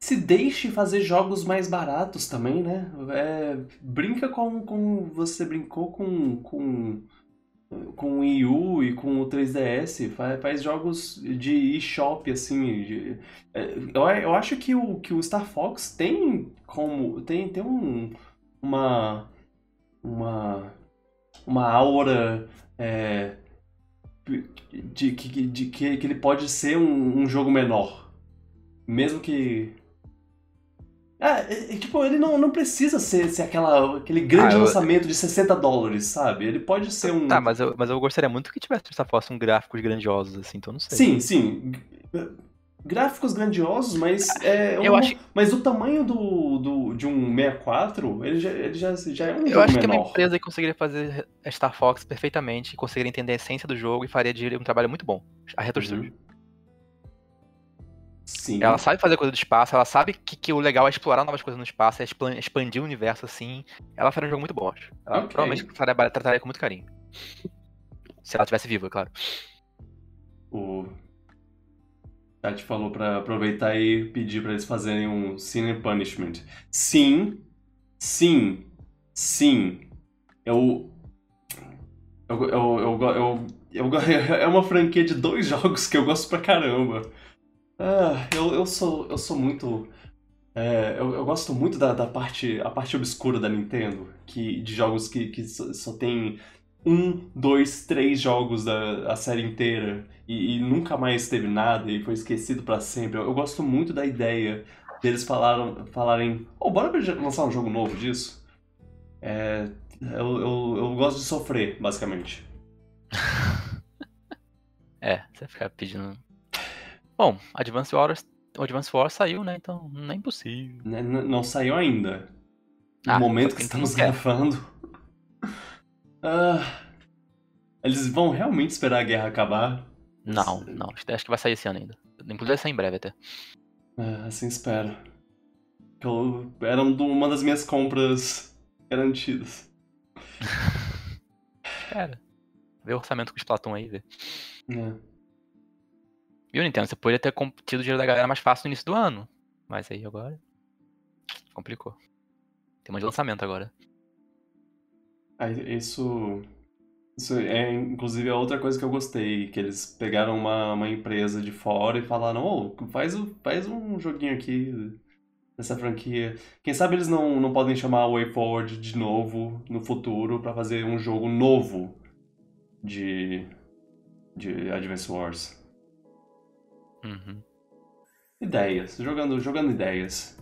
se deixe fazer jogos mais baratos também, né? É, brinca com, com. Você brincou com. com com o Wii U e com o 3DS, faz, faz jogos de eShop, assim. de- é, eu, eu acho que o, que o Star Fox tem como. tem, tem um, uma. uma. uma aura. é, de, que, de, que, que ele pode ser um, um jogo menor. Mesmo que. Ah, é, é, tipo, ele não, não precisa ser, ser aquela, aquele grande Ah, eu- lançamento de 60 dólares, sabe? Ele pode ser um. Tá, mas eu, mas eu gostaria muito que tivesse Star Fox com gráficos grandiosos, assim, então não sei. Sim, sim. Gráficos grandiosos, mas. É, Eu um- acho- Mas o tamanho do, do, de um 64, ele já, ele já, já é um Eu acho que é menor. uma empresa que conseguiria fazer Star Fox perfeitamente, conseguiria entender a essência do jogo e faria de um trabalho muito bom. A Retro Studio. Uhum. Sim. Ela sabe fazer coisa do espaço, ela sabe que, que o legal é explorar novas coisas no espaço, é expandir o universo assim. Ela faria um jogo muito bom, acho. Ela Ok. provavelmente faria- trataria com muito carinho. Se ela estivesse viva, é claro. O Tati falou pra aproveitar e pedir pra eles fazerem um Sin and Punishment. Sim, sim, sim. Eu, eu, eu, eu, eu, eu- <laughs> é uma franquia de dois jogos que eu gosto pra caramba. Ah, eu, eu, sou, eu sou muito. é, eu, eu gosto muito da, da parte, a parte obscura da Nintendo, que, de jogos que, que só, só tem um, dois, três jogos da a série inteira e, e nunca mais teve nada e foi esquecido pra sempre. Eu, eu gosto muito da ideia deles falaram, falarem, oh, bora lançar um jogo novo disso? É, eu, eu, eu gosto de sofrer, basicamente. <laughs> É, você ficar pedindo. Bom, Advance Wars. O Advance Wars saiu, né? Então não é impossível. Né, n- Não saiu ainda. No Ah, momento só que estamos não gravando. <laughs> Ah, eles vão realmente esperar a guerra acabar? Não, não. Acho que vai sair esse ano ainda. Inclusive vai sair em breve até. É, assim espero. Eu- Era um uma das minhas compras garantidas. <laughs> Cara, Vê o orçamento com o Splatoon aí, vê. É. E o Nintendo, você poderia ter tido o dinheiro da galera mais fácil no início do ano. Mas aí agora. Complicou. Tem um de lançamento agora. Isso. Isso é, inclusive, a outra coisa que eu gostei, que eles pegaram uma, uma empresa de fora e falaram, ô, faz, o- faz um joguinho aqui dessa franquia. Quem sabe eles não, não podem chamar a WayForward de novo no futuro pra fazer um jogo novo de, de Advance Wars. Uhum. Ideias, jogando, jogando ideias.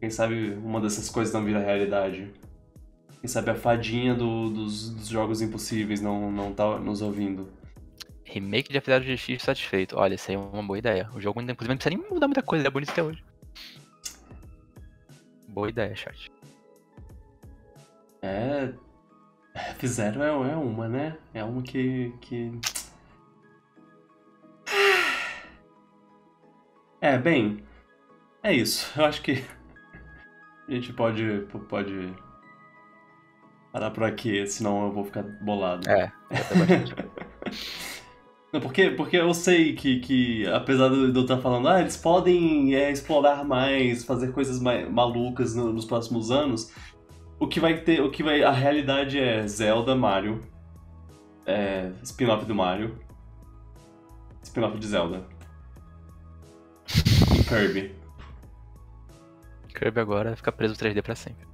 Quem sabe uma dessas coisas não vira realidade. Quem sabe a fadinha do- dos, dos jogos impossíveis não, não tá nos ouvindo. Remake de Atividade GX satisfeito. Olha, isso aí é uma boa ideia. O jogo, inclusive, não precisa nem mudar muita coisa, ele é bonito até hoje. Boa ideia, chat. É. Fizeram é, é uma, né? É uma que. que... É, bem. É isso. <laughs> Eu acho que. A gente pode. pode. Parar por aqui, senão eu vou ficar bolado. É. <laughs> Não, porque, porque eu sei que, que apesar de eu estar falando, ah, eles podem é, explorar mais, fazer coisas mais malucas no- nos próximos anos, o que vai ter, o que vai, a realidade é Zelda, Mario, é, spin-off do Mario, spin-off de Zelda, Kirby. Kirby agora fica preso 3D pra sempre.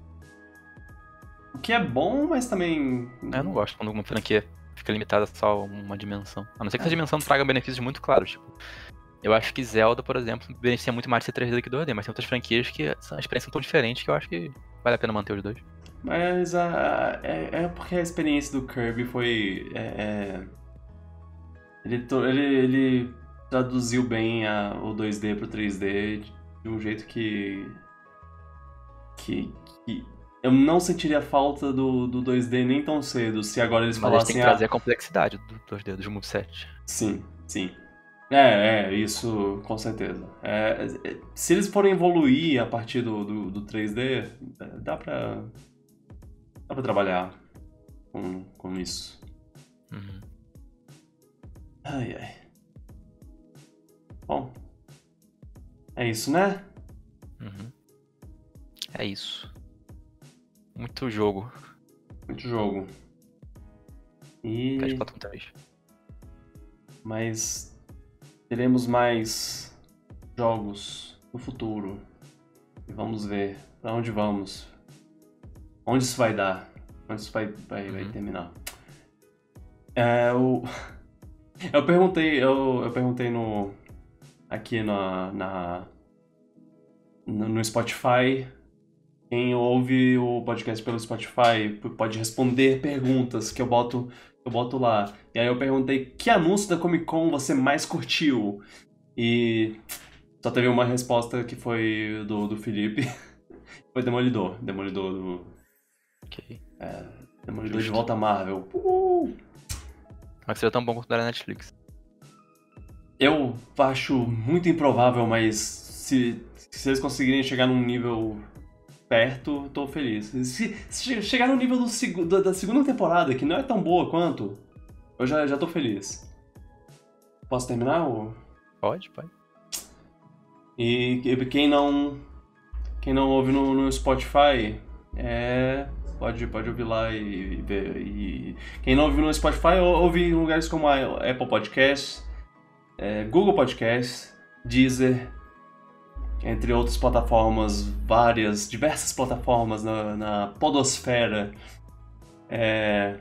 O que é bom, mas também... Eu não gosto quando uma franquia fica limitada só a uma dimensão. A não ser que essa dimensão traga benefícios muito claros. Tipo, eu acho que Zelda, por exemplo, beneficia muito mais de ser 3D do que 2D, mas tem outras franquias que a experiência é tão diferente que eu acho que vale a pena manter os dois. Mas a, é, é porque a experiência do Kirby foi. é, é, ele, ele, ele traduziu bem a- o 2D pro 3D de um jeito que. que. que eu não sentiria falta do, do 2D nem tão cedo se agora eles Mas a gente tem falassem. que trazer a complexidade do 2D, dos moveset. Sim, sim. É, é, isso com certeza. É, é, se eles forem evoluir a partir do, do, do 3D, é, dá pra. dá pra trabalhar com, com isso. Uhum. Ai, ai. Bom. É isso, né? Uhum. É isso. Muito jogo. Muito jogo. E. Quer de Platão 3. Mas teremos mais jogos no futuro. E vamos ver pra onde vamos. Onde isso vai dar. Onde isso vai, vai, vai Uhum. terminar. É, o... <laughs> Eu perguntei, eu, eu perguntei no. Aqui na. na no, Spotify. Quem ouve o podcast pelo Spotify pode responder perguntas que eu boto eu boto lá. E aí eu perguntei que anúncio da Comic Con você mais curtiu? E só teve uma resposta que foi do, do Felipe. <laughs> Foi Demolidor. Demolidor do. Ok. Demolidor de Justo. volta à Marvel. Uh! Mas seria tão bom quanto o da Netflix. Eu acho muito improvável, mas se, se eles conseguirem chegar num nível perto, tô feliz. Se, se che- chegar no nível do, da, da segunda temporada, que não é tão boa quanto, eu já, já tô feliz. Posso terminar? Ou... Pode, pode. E que- quem não quem não ouve no, no Spotify, é, pode, pode ouvir lá e, e ver. E quem não ouve no Spotify, ou- ouve em lugares como a Apple Podcasts, é, Google Podcasts, Deezer, entre outras plataformas, várias, diversas plataformas na, na podosfera. É,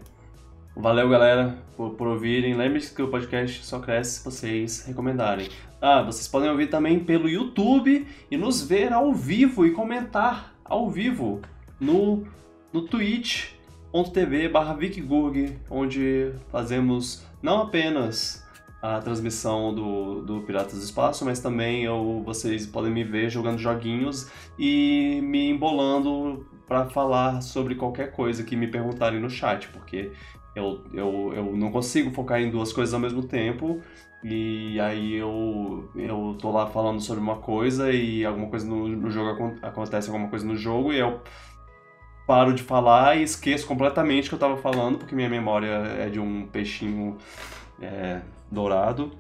valeu, galera, por, por ouvirem. Lembre-se que o podcast só cresce se vocês recomendarem. Ah, vocês podem ouvir também pelo YouTube e nos ver ao vivo e comentar ao vivo no, no twitch.tv barra onde fazemos não apenas a transmissão do, do Piratas do Espaço, mas também eu, vocês podem me ver jogando joguinhos e me embolando para falar sobre qualquer coisa que me perguntarem no chat, porque eu, eu, eu não consigo focar em duas coisas ao mesmo tempo. E aí eu, eu tô lá falando sobre uma coisa e alguma coisa no, no jogo acon- acontece alguma coisa no jogo e eu paro de falar e esqueço completamente o que eu tava falando, porque minha memória é de um peixinho é, dourado.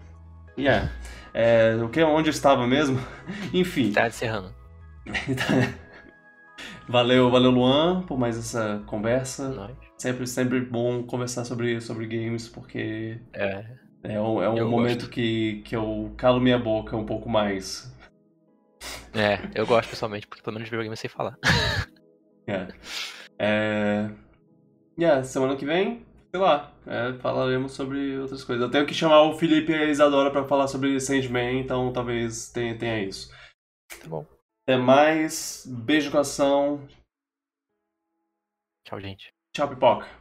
E é, é, o que, onde eu estava mesmo? <laughs> Enfim. Tá encerrando. <laughs> valeu, valeu Luan por mais essa conversa. Nós. Sempre, sempre bom conversar sobre, sobre games, porque É. é um, é um momento gosto. que, que eu calo minha boca um pouco mais. É, eu gosto pessoalmente, porque pelo menos videogame eu sei falar. <laughs> É. É... Yeah, semana que vem, sei lá, é, falaremos sobre outras coisas. Eu tenho que chamar o Felipe e a Isadora pra falar sobre Sandman, então talvez tenha, tenha isso. Tá bom. Até mais, beijo coração, Tchau, gente. tchau pipoca.